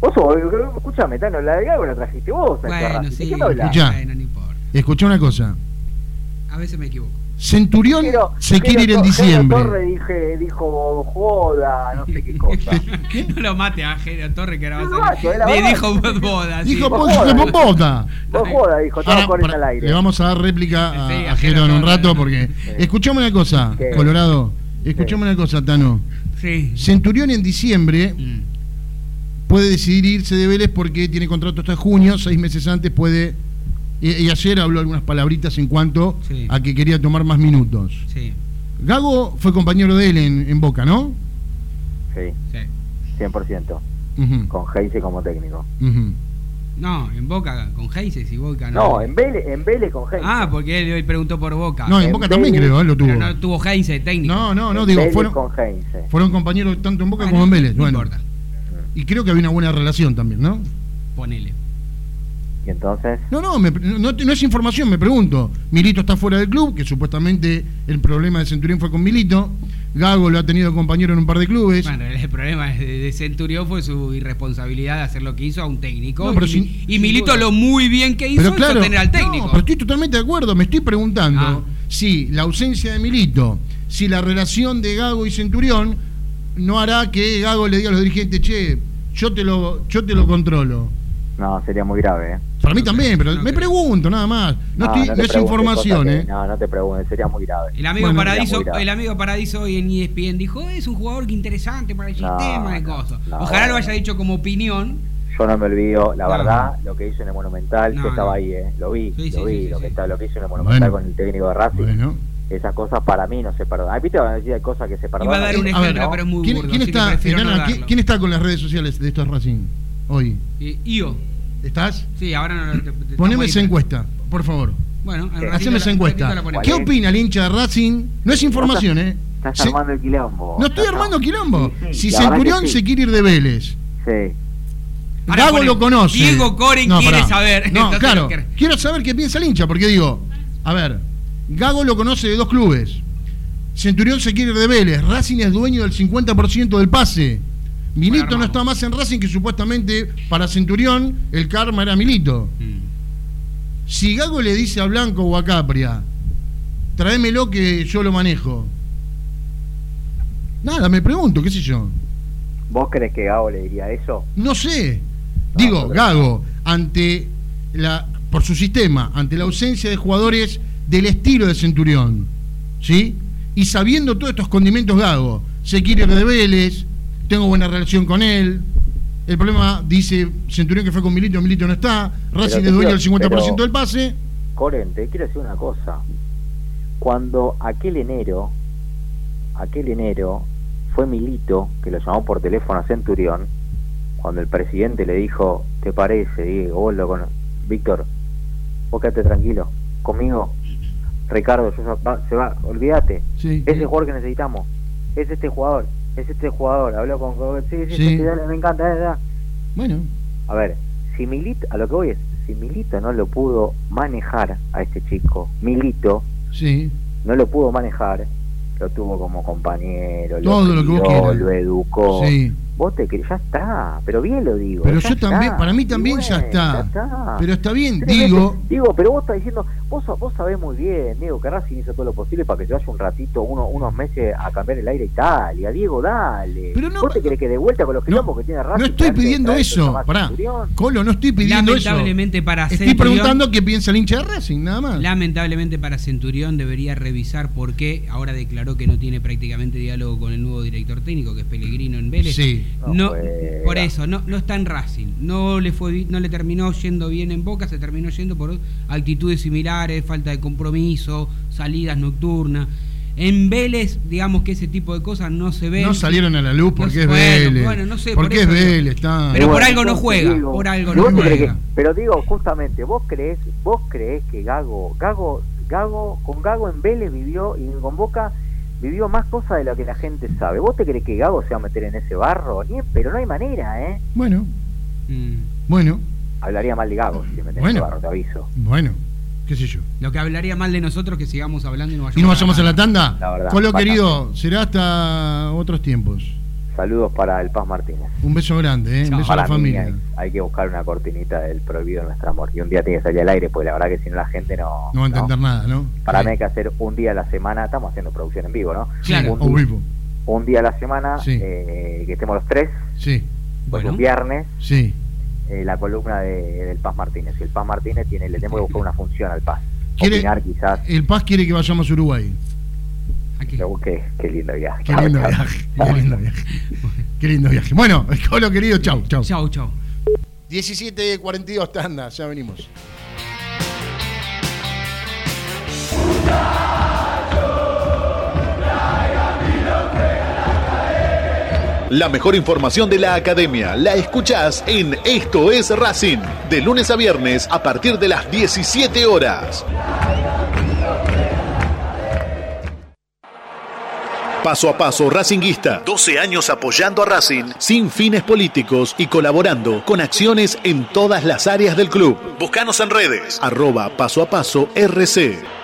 Vos, escúchame, Tano, la de Gago la trajiste vos. Bueno, sí, ¿Qué Escuchá, bueno, no importa. Escuchá una cosa. A veces me equivoco. Centurión se quiere ir en diciembre. Torre dije, dijo joda, no sé qué cosa. no lo mate a Genio Torre que era va a ser. Le dijo boda. Dijo boda. boda. Dijo, estaba corriendo al aire. Le vamos a dar réplica a, a en un rato porque. Escuchame una cosa, Colorado. Escuchame una cosa, Tano. Sí. Centurión en diciembre mm. puede decidir irse de Vélez porque tiene contrato hasta junio, seis meses antes puede y, ayer habló algunas palabritas en cuanto a que quería tomar más minutos. Sí. Gago fue compañero de él en, Boca, ¿no? Sí, sí. 100%. Con Heise como técnico. No, en Boca con Heise y Boca no. No, en Vélez, en Vélez con Heise. Ah, porque él, él, preguntó por Boca. No, en, Boca también creo, él lo tuvo. Pero no tuvo Heise técnico. No, no, no, digo, fueron, con fueron compañeros tanto en Boca como en Vélez. No importa. Y creo que había una buena relación también, ¿no? Ponele. Y entonces... No, no, no, es información, me pregunto. Milito está fuera del club, que supuestamente el problema de Centurión fue con Milito. Gago lo ha tenido compañero en un par de clubes. Bueno, el problema de Centurión fue su irresponsabilidad de hacer lo que hizo a un técnico. y, Milito lo muy bien que hizo pero claro, tener al técnico. pero estoy totalmente de acuerdo. Me estoy preguntando ah. si la ausencia de Milito, si la relación de Gago y Centurión no hará que Gago le diga a los dirigentes, che, yo te lo, yo te lo controlo. No, sería muy grave. ¿eh? Para mí también, pero me pregunto nada más. No, es información, ¿eh? No, no te preguntes, sería muy grave. El amigo Paradiso, el amigo Paradiso hoy en ESPN dijo, es un jugador que interesante para el sistema y cosas. Ojalá lo haya dicho como opinión. Yo no me olvido, la verdad, lo que hizo en el Monumental, que estaba ahí, ¿eh? Lo vi, lo vi, lo, que está, lo que hizo en el Monumental con el técnico de Racing. Esas cosas para mí no se perdonan. ¿Viste? Van a decir hay cosas que se perdonan. Iba a dar un ejemplo, pero muy ¿Quién, ¿quién está, ¿quién, está con las redes sociales de estos Racing hoy? Eh, Io. ¿Estás? Sí, ahora no. Te, Poneme esa encuesta, por favor. Bueno, haceme esa encuesta. ¿Qué opina el hincha de Racing? No es información, ¿eh? Estás armando el quilombo. No estoy armando quilombo. si Centurión se quiere ir de Vélez. Sí. Gago lo conoce. Diego Coren quiere saber. No, claro. Quiero saber qué piensa el hincha, porque digo, a ver, Gago lo conoce de dos clubes. Centurión se quiere ir de Vélez. Racing es dueño del 50% del pase. Milito no está más en Racing que supuestamente para Centurión el karma era Milito. Mm. Si Gago le dice a Blanco o a Capria, tráemelo que yo lo manejo. Nada, me pregunto, qué sé yo. ¿Vos crees que Gago le diría eso? No sé. Digo, Gago, ante la, por su sistema, ante la ausencia de jugadores del estilo de Centurión, ¿sí? Y sabiendo todos estos condimentos Gago, se quiere ir de Vélez, tengo buena relación con él. El problema, dice Centurión que fue con Milito, Milito no está. Racing es dueño del 50% del pase. Corente, quiero decir una cosa. Cuando aquel enero, aquel enero, fue Milito que lo llamó por teléfono a Centurión, cuando el presidente le dijo, ¿te parece, Diego? Vos lo con... Víctor, vos quédate tranquilo, conmigo, Ricardo, se va, olvídate, ese jugador que necesitamos, es este jugador, es este jugador, habló con... Sí, sí, sí. me encanta. Bueno. A ver, si Milito, a lo que voy es, si Milito no lo pudo manejar a este chico, Milito, sí. no lo pudo manejar, lo tuvo como compañero, Todo lo, que lo educó. Sí vos te ya está, pero bien lo digo. Pero yo también, para mí también ya, está. Pero está bien, digo. digo, pero vos estás diciendo, vos, vos sabés muy bien, Diego, que Racing hizo todo lo posible para que se vaya un ratito, uno, unos meses a cambiar el aire a Italia. Diego, dale. Pero no, ¿Vos te querés que de vuelta con los quilombos que tiene Racing? No estoy pidiendo eso, pará. Colo, no estoy pidiendo Lamentablemente eso. para Estoy preguntando qué piensa el hincha de Racing, nada más. Lamentablemente para Centurión debería revisar por qué ahora declaró que no tiene prácticamente diálogo con el nuevo director técnico, que es Pellegrino en Vélez. Sí. No, por eso, no, no está en Racing. No le, fue, no le terminó yendo bien en Boca, se terminó yendo por actitudes similares, falta de compromiso, salidas nocturnas. En Vélez, digamos que ese tipo de cosas no se ven. No salieron a la luz porque es Vélez. Bueno, no sé. Porque es Vélez, está. Pero por algo no juega. por algo no juega. pero digo, justamente, vos crees, vos crees que Gago, Gago, Gago, con Gago en Vélez vivió y con Boca vivió más cosas de lo que la gente sabe. ¿Vos te crees que Gago se va a meter en ese barro? pero no hay manera, ¿eh? Bueno. Mm. Bueno. Hablaría mal de Gago si se mete en ese barro, te aviso. Bueno. ¿Qué sé yo? Lo que hablaría mal de nosotros que sigamos hablando y no vayamos, ¿Y no vayamos a, la tanda. La verdad, lo querido, será hasta otros tiempos. Saludos para el Paz Martínez. Un beso grande, ¿eh? un beso a la familia. Hay, que buscar una cortinita del prohibido en nuestro amor. Y un día tiene que salir al aire, pues la verdad que si no la gente no. No va a entender nada, ¿no? Para mí hay que hacer un día a la semana. Estamos haciendo producción en vivo, ¿no? Claro, un, vivo. Un día a la semana, eh, que estemos los tres. Sí. Pues un viernes. Sí. Eh, la columna de, del Paz Martínez. Y el Paz Martínez tiene, le tenemos que buscar una función al Paz. Quiere, quizás. El Paz quiere que vayamos a Uruguay. Qué, qué lindo viaje. Qué lindo viaje. Qué lindo viaje. Qué lindo viaje. Bueno, Colo querido, chau, chau. Chau, chau. 17.42 tanda, ya venimos. La mejor información de la academia la escuchás en Esto es Racing, de lunes a viernes a partir de las 17 horas. Paso a paso Racinguista. 12 años apoyando a Racing sin fines políticos y colaborando con acciones en todas las áreas del club. Búscanos en redes. Arroba paso a paso RC.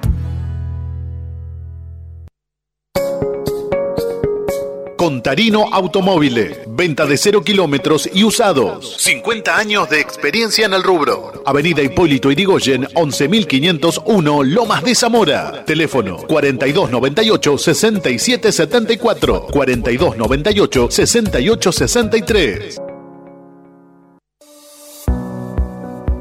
Contarino Automóviles. Venta de cero kilómetros y usados. 50 años de experiencia en el rubro. Avenida Hipólito Irigoyen, 11501, Lomas de Zamora. Teléfono 4298-6774. 4298-6863.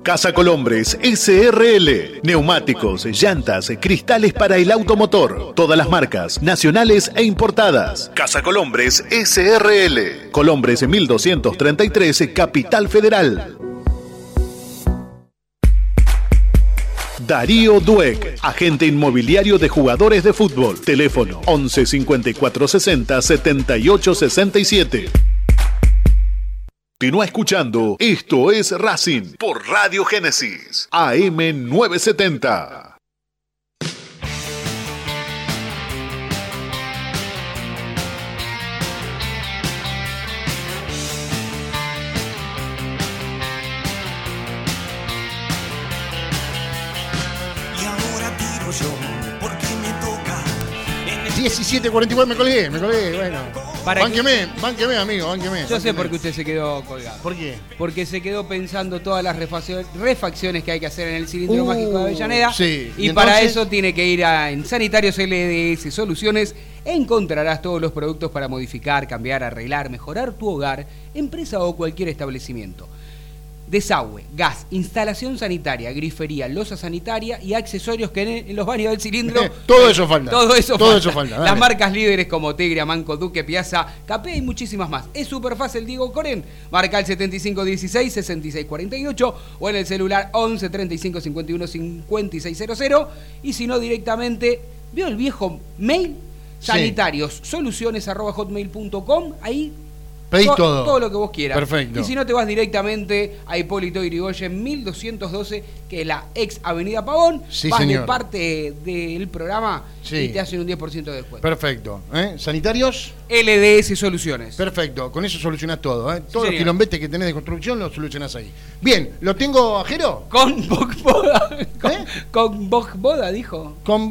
Casa Colombres SRL. Neumáticos, llantas, cristales para el automotor. Todas las marcas, nacionales e importadas. Casa Colombres SRL. Colombres 1233, Capital Federal. Darío Dueck, agente inmobiliario de jugadores de fútbol. Teléfono 11 54 60 78 67. Continúa escuchando Esto es Racing por Radio Génesis AM 970. Y ahora tiro yo, porque me toca. 17.44 me colgué, me colgué, bueno. Para bánqueme, bánqueme, amigo, bánqueme. Yo sé por qué usted se quedó colgado. ¿Por qué? Porque se quedó pensando todas las refacciones que hay que hacer en el cilindro uh, mágico de Avellaneda. Sí. Y, para eso tiene que ir a en Sanitarios LDS Soluciones. Encontrarás todos los productos para modificar, cambiar, arreglar, mejorar tu hogar, empresa o cualquier establecimiento desagüe, gas, instalación sanitaria, grifería, losa sanitaria y accesorios que en, los baños del cilindro. todo eso falta. Todo eso todo Eso falta Las marcas líderes como Tigre, Manco, Duque, Piazza, Capé y muchísimas más. Es súper fácil, Diego Coren. Marca el 7516-6648 o en el celular 11 35 51 5600. Y si no, directamente, ¿vio el viejo mail? sanitarios, soluciones arroba hotmail.com, ahí Pedís todo. Todo lo que vos quieras. Perfecto. Y si no, te vas directamente a Hipólito Yrigoyen 1212, que es la ex Avenida Pavón. Sí, vas señor. de parte del programa Sí. y te hacen un 10% de descuento. Perfecto. ¿eh? ¿Sanitarios? LDS Soluciones. Perfecto. Con eso solucionás todo. ¿eh? Todos los señor. quilombetes que tenés de construcción los solucionás ahí. Bien, ¿lo tengo a Jero? Con Box Boda. Con, ¿Eh? con Box Boda, dijo. Con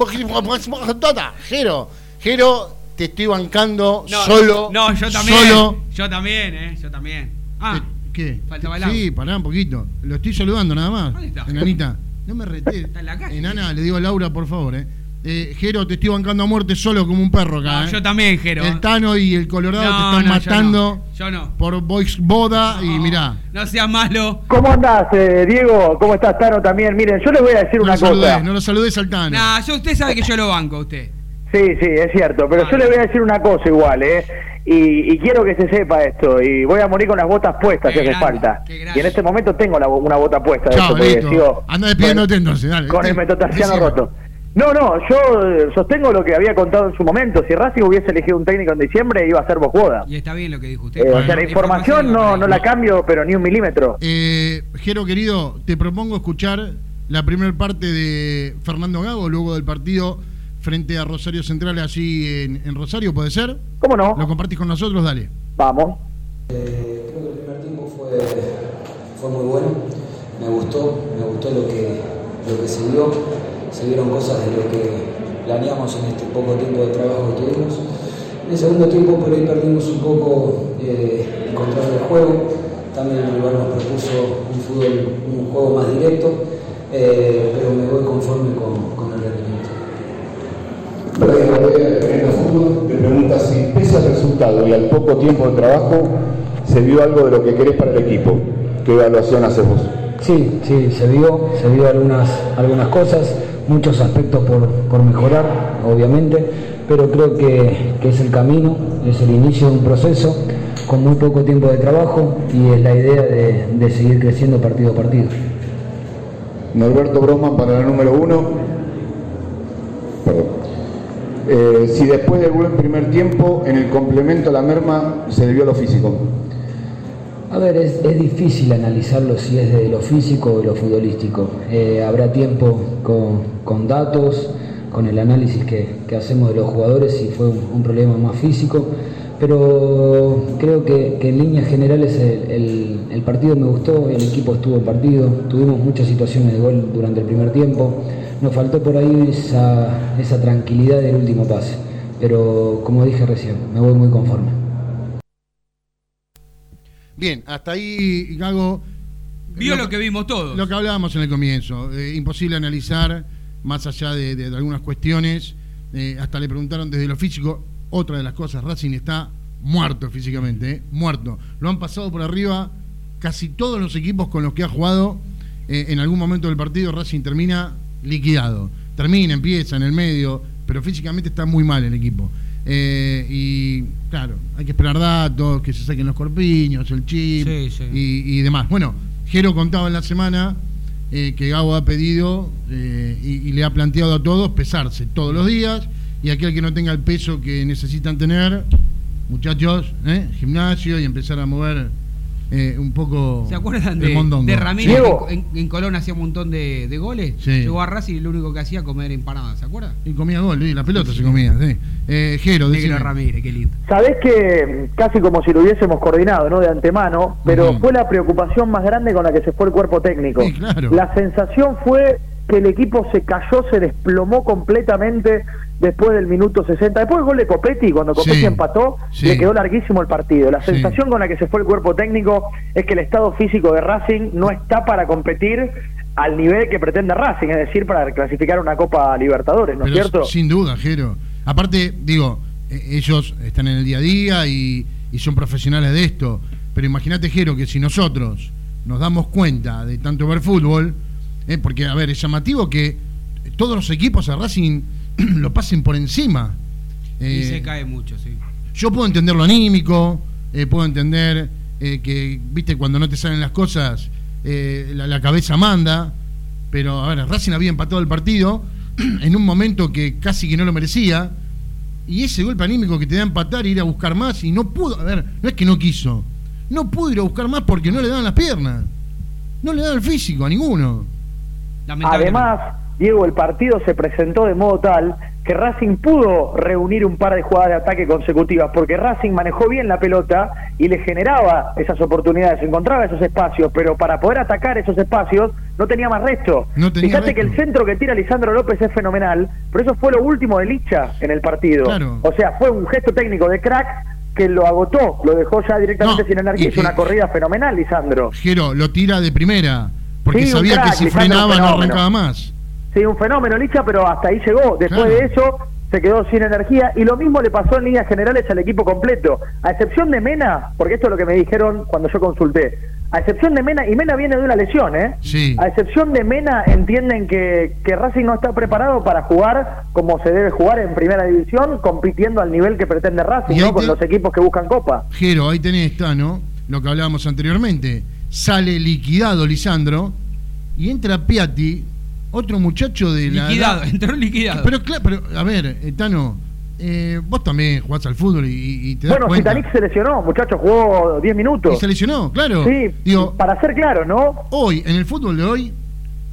Tota. Jero. Jero, te estoy bancando No, solo. No, yo también. Solo. Yo también, ¿eh? Yo también. Ah, ¿Qué? Faltaba el Sí, pará un poquito. Lo estoy saludando nada más. ¿Dónde está? Enanita. No me reté. Está en la calle. Enana, le digo a Laura, por favor, eh. Eh, Jero, te estoy bancando a muerte solo como un perro acá. no, eh. yo también, Jero. El Tano y el Colorado No, te están no, yo matando no. Yo no. por Boys Boda y mirá. No seas malo. ¿Cómo andás, eh, Diego? ¿Cómo estás, Tano, también? Miren, yo les voy a decir No una lo saludés, cosa. no lo saludés al Tano. Nah, yo, usted sabe que yo lo banco a usted. Sí, sí, es cierto, pero yo les voy a decir una cosa igual, ¿eh? Y, y quiero que se sepa esto, y voy a morir con las botas puestas Qué si hace falta. Y en este momento tengo la una bota puesta de Chao, porque listo. sigo Anda despidiéndote entonces, dale. Con el Decime. roto. No, no, yo eh, sostengo lo que había contado en su momento. Si Racing hubiese elegido un técnico en diciembre, iba a ser vos boda. Y está bien lo que dijo usted. Eh, o sea, la información no, no la cambio, pero ni un milímetro. Eh, Jero, querido, te propongo escuchar la primera parte de Fernando Gago, luego del partido frente a Rosario Central, allí en, en Rosario, ¿puede ser? ¿Cómo no? ¿Lo compartís con nosotros? Dale. Vamos. Eh, creo que el primer tiempo fue, fue muy bueno, me gustó, me gustó lo que, lo que se vio, se vieron cosas de lo que planeamos en este poco tiempo de trabajo que tuvimos. En el segundo tiempo por ahí perdimos un poco eh, el control del juego, también el lugar nos propuso un fútbol, un juego más directo, eh, pero me voy conforme con. Fútbol te pregunta si pese al resultado y al poco tiempo de trabajo se vio algo de lo que querés para el equipo. ¿Qué evaluación haces vos? Sí, sí, se vio, se vio algunas, algunas cosas, muchos aspectos por, por mejorar, obviamente, pero creo que, que es el camino, es el inicio de un proceso con muy poco tiempo de trabajo y es la idea de, de seguir creciendo partido a partido. Norberto Brosman para la número uno. Perdón. Eh, si después del buen primer tiempo, en el complemento a la merma, se debió a lo físico. A ver, es, difícil analizarlo si es de lo físico o de lo futbolístico. Eh, habrá tiempo con, datos, con el análisis que, hacemos de los jugadores si fue un, problema más físico, pero creo que, en líneas generales el- el partido me gustó, el equipo estuvo en partido, tuvimos muchas situaciones de gol durante el primer tiempo, nos faltó por ahí esa, esa tranquilidad del último pase, pero como dije recién, me voy muy conforme. Bien, hasta ahí, Gago. Vio lo que vimos todos. Lo que hablábamos en el comienzo. eh, imposible analizar más allá de, de- de algunas cuestiones. eh, hasta le preguntaron desde lo físico. Otra de las cosas, Racing está muerto físicamente, eh, muerto. Lo han pasado por arriba casi todos los equipos con los que ha jugado. eh, en algún momento del partido Racing termina liquidado. Termina, empieza en el medio, pero físicamente está muy mal el equipo. Eh, y claro, hay que esperar datos, que se saquen los corpiños, el chip Sí, sí. Y, y demás. Bueno, Jero contaba en la semana eh, que Gabo ha pedido eh, y, y le ha planteado a todos pesarse todos los días y aquel que no tenga el peso que necesitan tener, muchachos, gimnasio y empezar a mover eh, un poco ¿Se acuerdan el de, de Ramírez en, en Colón hacía un montón de, de goles? Sí. Llegó a Racing y lo único que hacía comer empanadas, ¿se acuerdan? Y comía gol, y la pelota se comía. Sí. Eh, Jero, Negro. Ramírez, qué lindo. Sabés que casi como si lo hubiésemos coordinado, ¿no? De antemano, pero fue la preocupación más grande con la que se fue el cuerpo técnico. Sí, claro. La sensación fue que el equipo se cayó, se desplomó completamente después del minuto 60. Después del gol de Copetti, cuando Copetti Sí, empató, sí. le quedó larguísimo el partido. La Sí. sensación con la que se fue el cuerpo técnico es que el estado físico de Racing no está para competir al nivel que pretende Racing, es decir, para clasificar una Copa Libertadores, ¿no es cierto? Sin duda, Jero. Aparte, digo, eh, ellos están en el día a día y, y son profesionales de esto. Pero imagínate, Jero, que si nosotros nos damos cuenta de tanto ver fútbol, eh, porque, a ver, es llamativo que todos los equipos a Racing lo pasen por encima. y Eh, se cae mucho, sí. yo puedo entender lo anímico, eh, puedo entender eh, que, viste, cuando no te salen las cosas, eh, la, la cabeza manda, pero a ver, Racing había empatado el partido en un momento que casi que no lo merecía, y ese golpe anímico que te da empatar e ir a buscar más y no pudo, a ver, no es que no quiso, no pudo ir a buscar más porque no le daban las piernas, no le daban el físico a ninguno. Además, Diego, el partido se presentó de modo tal que Racing pudo reunir un par de jugadas de ataque consecutivas, porque Racing manejó bien la pelota y le generaba esas oportunidades, encontraba esos espacios, pero para poder atacar esos espacios no tenía más resto. Fíjate que el centro que tira Lisandro López es fenomenal, pero eso fue lo último de Licha en el partido. O sea, fue un gesto técnico de crack que lo agotó, lo dejó ya directamente sin energía. Es una corrida fenomenal, Lisandro. Giro, lo tira de primera, porque sabía que si frenaba no arrancaba más. Sí, un fenómeno, Licha, pero hasta ahí llegó. Después de eso se quedó sin energía y lo mismo le pasó en líneas generales al equipo completo. A excepción de Mena, porque esto es lo que me dijeron cuando yo consulté. A excepción de Mena, y Mena viene de una lesión, ¿eh? Sí. A excepción de Mena, entienden que, que Racing no está preparado para jugar como se debe jugar en primera división, compitiendo al nivel que pretende Racing, ¿no? Con los equipos que buscan Copa. Jero, ahí tenés, está, ¿no? Lo que hablábamos anteriormente. Sale liquidado Lisandro y entra Piatti otro muchacho de la. Liquidado, entró liquidado. Pero, claro, pero a ver, Tano, eh, vos también jugás al fútbol y, te das bueno, cuenta. Bueno, se lesionó, muchacho, jugó 10 minutos. Y se lesionó, claro. Sí, Digo, para ser claro, ¿no? Hoy, en el fútbol de hoy,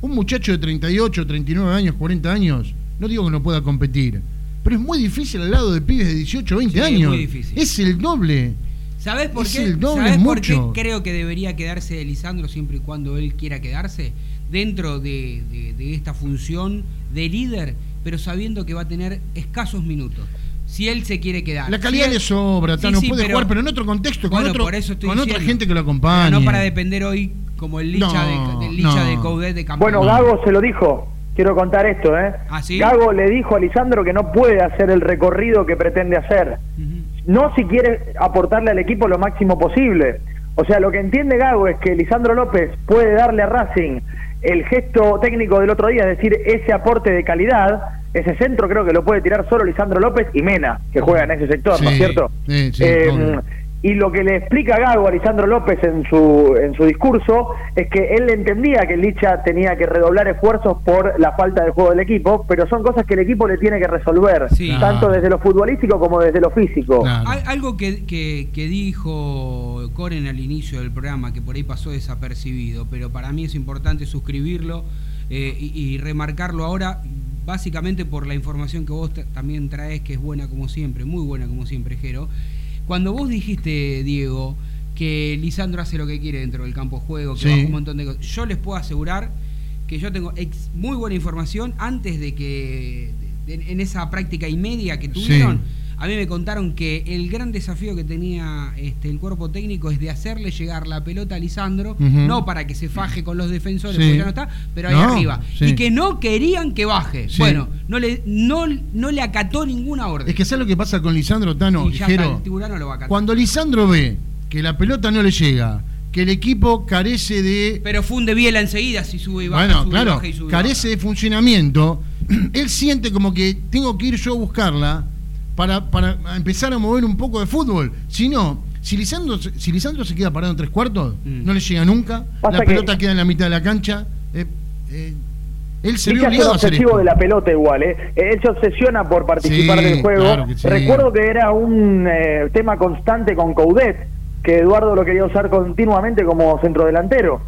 un muchacho de 38, 39 años, 40 años, no digo que no pueda competir, pero es muy difícil al lado de pibes de 18, 20 años. Es muy difícil. Es el doble. ¿Sabes por qué? El doble ¿Sabés por qué creo que debería quedarse Lisandro siempre y cuando él quiera quedarse? Dentro de, esta función de líder, pero sabiendo que va a tener escasos minutos si él se quiere quedar. La calidad le sobra, no puede jugar, pero en otro contexto, con, otro, con otra gente que lo acompaña. No para depender hoy como el Licha, de, Licha de Coudet de Campo. Bueno, Gago se lo dijo. Quiero contar esto, ¿eh? ¿Ah, Gago le dijo a Lisandro que no puede hacer el recorrido que pretende hacer. No si quiere aportarle al equipo lo máximo posible. O sea, lo que entiende Gago es que Lisandro López puede darle a Racing el gesto técnico del otro día, es decir, ese aporte de calidad, ese centro creo que lo puede tirar solo Lisandro López y Mena, que juega en ese sector, ¿no es cierto? Eh, y lo que le explica Gago a Lisandro López en su, en su discurso es que él entendía que Licha tenía que redoblar esfuerzos por la falta de juego del equipo, pero son cosas que el equipo le tiene que resolver, tanto desde lo futbolístico como desde lo físico. Algo que, que, dijo Coren al inicio del programa, que por ahí pasó desapercibido, pero para mí es importante suscribirlo eh, y, y remarcarlo ahora, básicamente por la información que vos también traes, que es buena como siempre, muy buena como siempre, Jero cuando vos dijiste, Diego, que Lisandro hace lo que quiere dentro del campo de juego, que baja un montón de cosas, yo les puedo asegurar que yo tengo muy buena información antes de que en esa práctica y media que tuvieron. A mí me contaron que el gran desafío que tenía este, el cuerpo técnico es de hacerle llegar la pelota a Lisandro, no para que se faje con los defensores, porque ya no está, pero ahí arriba. Y que no querían que baje. Bueno, no le, no, no le acató ninguna orden. Es que ¿sabes lo que pasa con Lisandro Tano? Cuando Lisandro ve que la pelota no le llega, que el equipo carece de. Pero funde Biela enseguida si sube y baja. Bueno, claro, carece de funcionamiento. Él siente como que tengo que ir yo a buscarla para, para empezar a mover un poco de fútbol. Si no, si Lisandro, si Lisandro se queda parado en tres cuartos, mm. no le llega nunca, la pelota queda en la mitad de la cancha. Eh, eh, él se vio obligado a hacer de la pelota igual, ¿eh? Él se obsesiona por participar del juego. Recuerdo que era un eh, tema constante con Coudet, que Eduardo lo quería usar continuamente como centrodelantero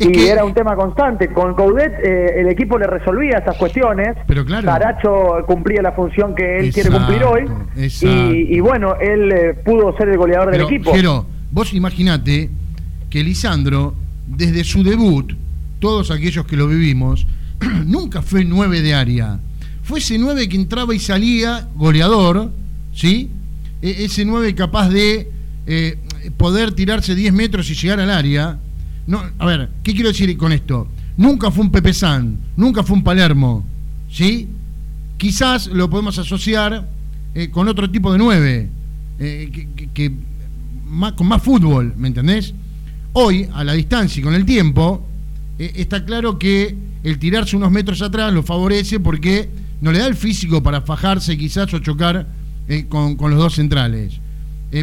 y era un tema constante. Con Coudet eh, el equipo le resolvía esas cuestiones. Pero claro. Saracho cumplía la función que él quiere cumplir hoy. Y, bueno, él eh, pudo ser el goleador del equipo. Pero vos imaginate que Lisandro, desde su debut, todos aquellos que lo vivimos, nunca fue nueve de área. Fue ese nueve que entraba y salía, goleador, ¿sí? E, ese nueve capaz de eh, poder tirarse 10 metros y llegar al área no, a ver, ¿qué quiero decir con esto? Nunca fue un Pepe San, nunca fue un Palermo, ¿sí? Quizás lo podemos asociar eh, con otro tipo de nueve, eh, que, con más fútbol, ¿me entendés? Hoy, a la distancia y con el tiempo, eh, está claro que el tirarse unos metros atrás lo favorece porque no le da el físico para fajarse quizás o chocar con, los dos centrales.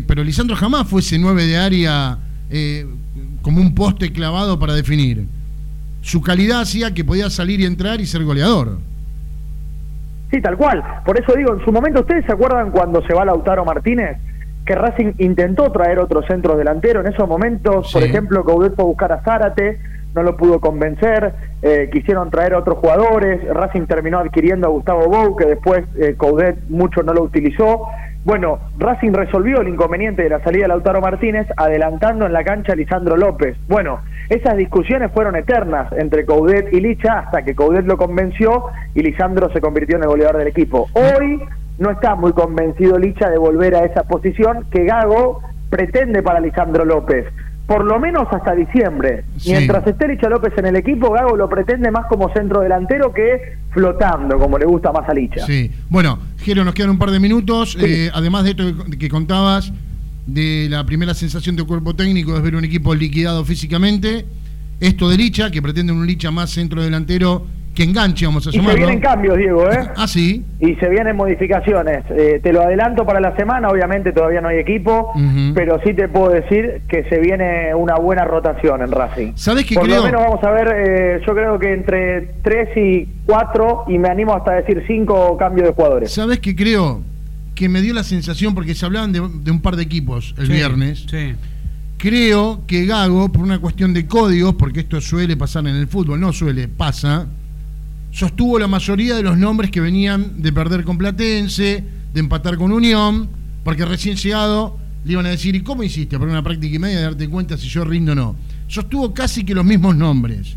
pero Lisandro jamás fue ese nueve de área como un poste clavado para definir. Su calidad hacía que podía salir y entrar y ser goleador. Sí, tal cual. Por eso digo, en su momento, ¿ustedes se acuerdan cuando se va Lautaro Martínez? Que Racing intentó traer otro centro delantero en esos momentos. Por ejemplo, Coudet fue a buscar a Zárate, no lo pudo convencer. Eh, quisieron traer a otros jugadores. Racing terminó adquiriendo a Gustavo Bou, que después eh, Coudet mucho no lo utilizó. Bueno, Racing resolvió el inconveniente de la salida de Lautaro Martínez adelantando en la cancha a Lisandro López. Bueno, esas discusiones fueron eternas entre Coudet y Licha hasta que Coudet lo convenció y Lisandro se convirtió en el goleador del equipo. Hoy no está muy convencido Licha de volver a esa posición que Gago pretende para Lisandro López por lo menos hasta diciembre. Mientras esté Licha López en el equipo, Gago lo pretende más como centro delantero que flotando, como le gusta más a Licha. Sí, bueno, Jero, nos quedan un par de minutos. Eh, además de esto que contabas, de la primera sensación de cuerpo técnico es ver un equipo liquidado físicamente. Esto de Licha, que pretende un Licha más centro delantero que enganche, vamos a llamarlo. Y se vienen cambios, Diego, ¿eh? Ah, sí. Y se vienen modificaciones. Eh, te lo adelanto para la semana, obviamente todavía no hay equipo, pero sí te puedo decir que se viene una buena rotación en Racing. ¿Sabes qué Por creo? lo menos vamos a ver, eh, yo creo que entre 3 y 4, y me animo hasta a decir 5 cambios de jugadores. ¿Sabes qué creo? Que me dio la sensación, porque se hablaban de, de un par de equipos el Sí, viernes. Sí. Creo que Gago, por una cuestión de códigos, porque esto suele pasar en el fútbol, no suele, pasa, sostuvo la mayoría de los nombres que venían de perder con Platense, de empatar con Unión, porque recién llegado le iban a decir, ¿y cómo hiciste para una práctica y media de darte cuenta si yo rindo o no? Sostuvo casi que los mismos nombres.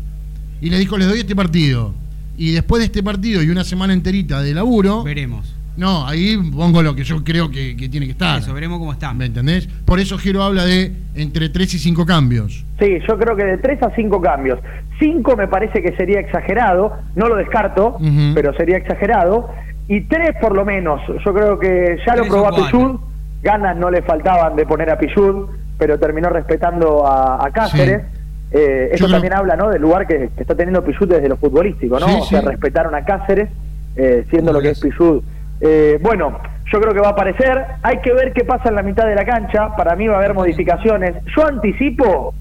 Y le dijo, les doy este partido. Y después de este partido y una semana enterita de laburo, Veremos. No, ahí pongo lo que yo creo que, que tiene que estar. Eso, veremos cómo está. ¿Me entendés? Por eso Giro habla de entre 3 y 5 cambios. Sí, yo creo que de 3 a 5 cambios. 5 me parece que sería exagerado, no lo descarto, Ujú. pero sería exagerado. Y 3 por lo menos, yo creo que ya lo probó a. Pichud, ganas no le faltaban de poner a Pichud, pero terminó respetando a, a Cáceres. Eh, Yo eso creo- también habla ¿no? del lugar que, que está teniendo Pichud desde lo futbolístico, ¿no? Sí, o sea, sí. respetaron a Cáceres, eh, siendo lo que es Pichud. Eh, bueno, yo creo que va a aparecer. Hay que ver qué pasa en la mitad de la cancha. Para mí va a haber modificaciones. Yo anticipo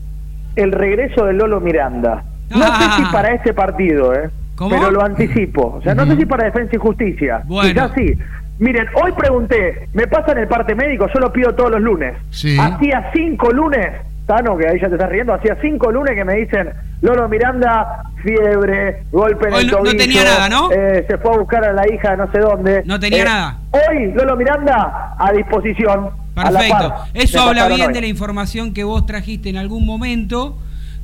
el regreso de Lolo Miranda. No Ah. sé si para este partido, ¿eh? ¿Cómo? pero lo anticipo. O sea, no sé si para Defensa y Justicia. Bueno. Quizás sí. Miren, hoy pregunté, me pasan el parte médico, yo lo pido todos los lunes. Sí. Hacía cinco lunes, Tano, que ahí ya te estás riendo, hacía cinco lunes que me dicen, Lolo Miranda, fiebre, golpe en Hoy el no- tenía nada, ¿no? eh, se fue a buscar a la hija no sé dónde. No tenía Eh, nada. Hoy, Lolo Miranda, a disposición. Perfecto. Eso habla bien hoy. de la información que vos trajiste en algún momento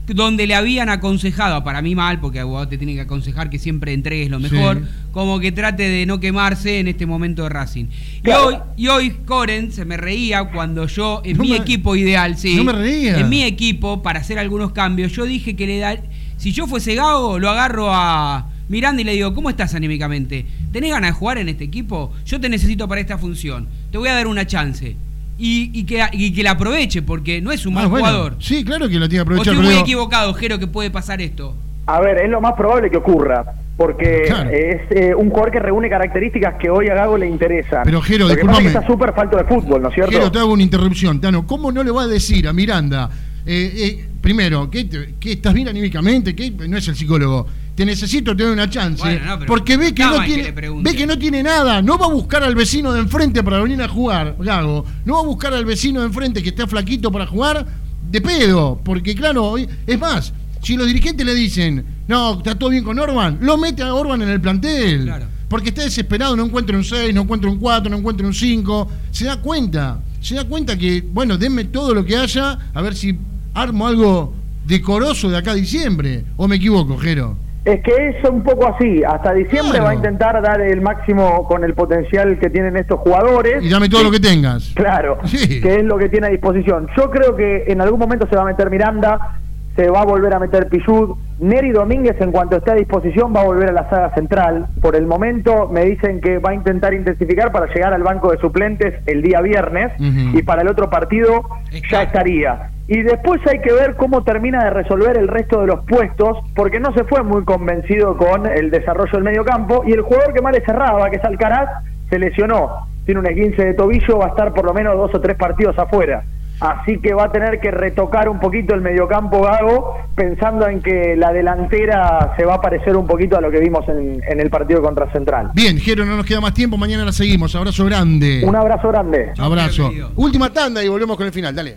donde le habían aconsejado, para mí mal, porque vos te tiene que aconsejar que siempre entregues lo mejor, Sí. como que trate de no quemarse en este momento de Racing. Claro. Y hoy, y hoy Coren se me reía cuando yo, en No mi me- equipo ideal, sí, no me reía. en mi equipo, para hacer algunos cambios, yo dije que le da, si yo fuese Gago, lo agarro a Miranda y le digo, ¿cómo estás anímicamente? ¿Tenés ganas de jugar en este equipo? Yo te necesito para esta función, te voy a dar una chance. Y, y que, y que la aproveche, porque no es un mal Ah, bueno. jugador. Sí, claro que lo tiene que O aprovechar. estoy pero muy digo, equivocado, Jero, que puede pasar esto. A ver, es lo más probable que ocurra, porque Claro. es eh, un jugador que reúne características que hoy a Gago le interesan. Pero, Jero, que discúlpame. está súper falto de fútbol, ¿no es cierto? Quiero te hago una interrupción, Tano. ¿Cómo no le va a decir a Miranda, eh, eh, primero, que, te- que estás bien anímicamente, que no es el psicólogo, te necesito, te doy una chance, Bueno, no, pero porque ve que, no que tiene, ve que no tiene nada, no va a buscar al vecino de enfrente para venir a jugar, Gago, no va a buscar al vecino de enfrente que está flaquito para jugar de pedo, porque claro, es más, si los dirigentes le dicen, no, está todo bien con Orban, lo mete a Orban en el plantel. Claro. Porque está desesperado, no encuentra un 6, no encuentra un 4, no encuentra un 5. Se da cuenta, se da cuenta que, bueno, denme todo lo que haya, a ver si armo algo decoroso de acá a diciembre. ¿O me equivoco, Jero? Es que es un poco así. Hasta diciembre Claro. va a intentar dar el máximo con el potencial que tienen estos jugadores. Y dame todo lo que tengas. Claro, Sí. que es lo que tiene a disposición. Yo creo que en algún momento se va a meter Miranda, se va a volver a meter Pichud. Neri Domínguez, en cuanto esté a disposición, va a volver a la saga central. Por el momento me dicen que va a intentar intensificar para llegar al banco de suplentes el día viernes y para el otro partido ya estaría. Y después hay que ver cómo termina de resolver el resto de los puestos, porque no se fue muy convencido con el desarrollo del medio campo y el jugador que más le cerraba, que es Alcaraz, se lesionó. Tiene un esguince de tobillo, va a estar por lo menos dos o tres partidos afuera. Así que va a tener que retocar un poquito el mediocampo Gago, pensando en que la delantera se va a parecer un poquito a lo que vimos en, en el partido contra Central. Bien, Jero, no nos queda más tiempo, mañana la seguimos. Abrazo grande. Un abrazo grande. Abrazo. Última tanda y volvemos con el final, dale.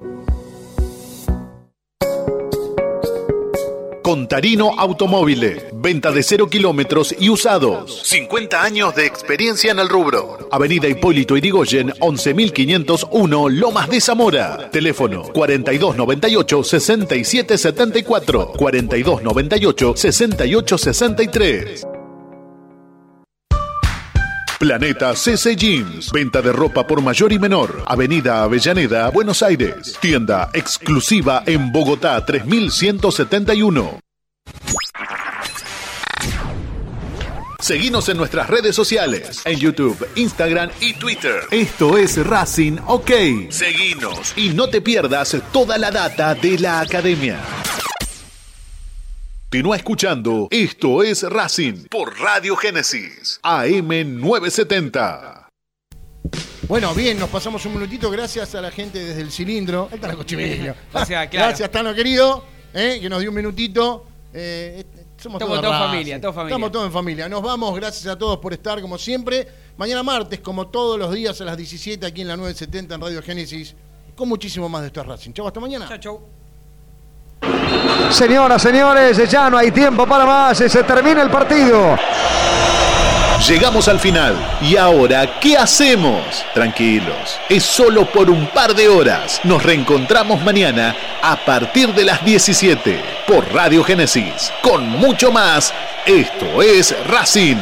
Contarino Automóviles. Venta de cero kilómetros y usados. 50 años de experiencia en el rubro. Avenida Hipólito Yrigoyen, 11501, Lomas de Zamora. Teléfono 4298-6774. 4298-6863. Planeta CC Jeans. Venta de ropa por mayor y menor. Avenida Avellaneda, Buenos Aires. Tienda exclusiva en Bogotá 3171. Seguinos en nuestras redes sociales, en YouTube, Instagram y Twitter. Esto es Racing OK. Seguinos y no te pierdas toda la data de la academia. Continúa escuchando Esto es Racing por Radio Génesis, AM 970. Bueno, bien, nos pasamos un minutito gracias a la gente desde el cilindro. Ahí está la claro. Gracias, Tano querido, eh, que nos dio un minutito. Eh, somos Estamos todos familia, familia. Estamos todos en familia. Nos vamos, gracias a todos por estar como siempre. Mañana martes, como todos los días a las 17 aquí en la 970 en Radio Génesis, con muchísimo más de Esto es Racing. Chau, hasta mañana. Chau, chau. Señoras, señores, ya no hay tiempo para más, se termina el partido. Llegamos al final. ¿Y ahora qué hacemos? Tranquilos, es solo por un par de horas. Nos reencontramos mañana a partir de las 17 por Radio Génesis. Con mucho más, esto es Racing.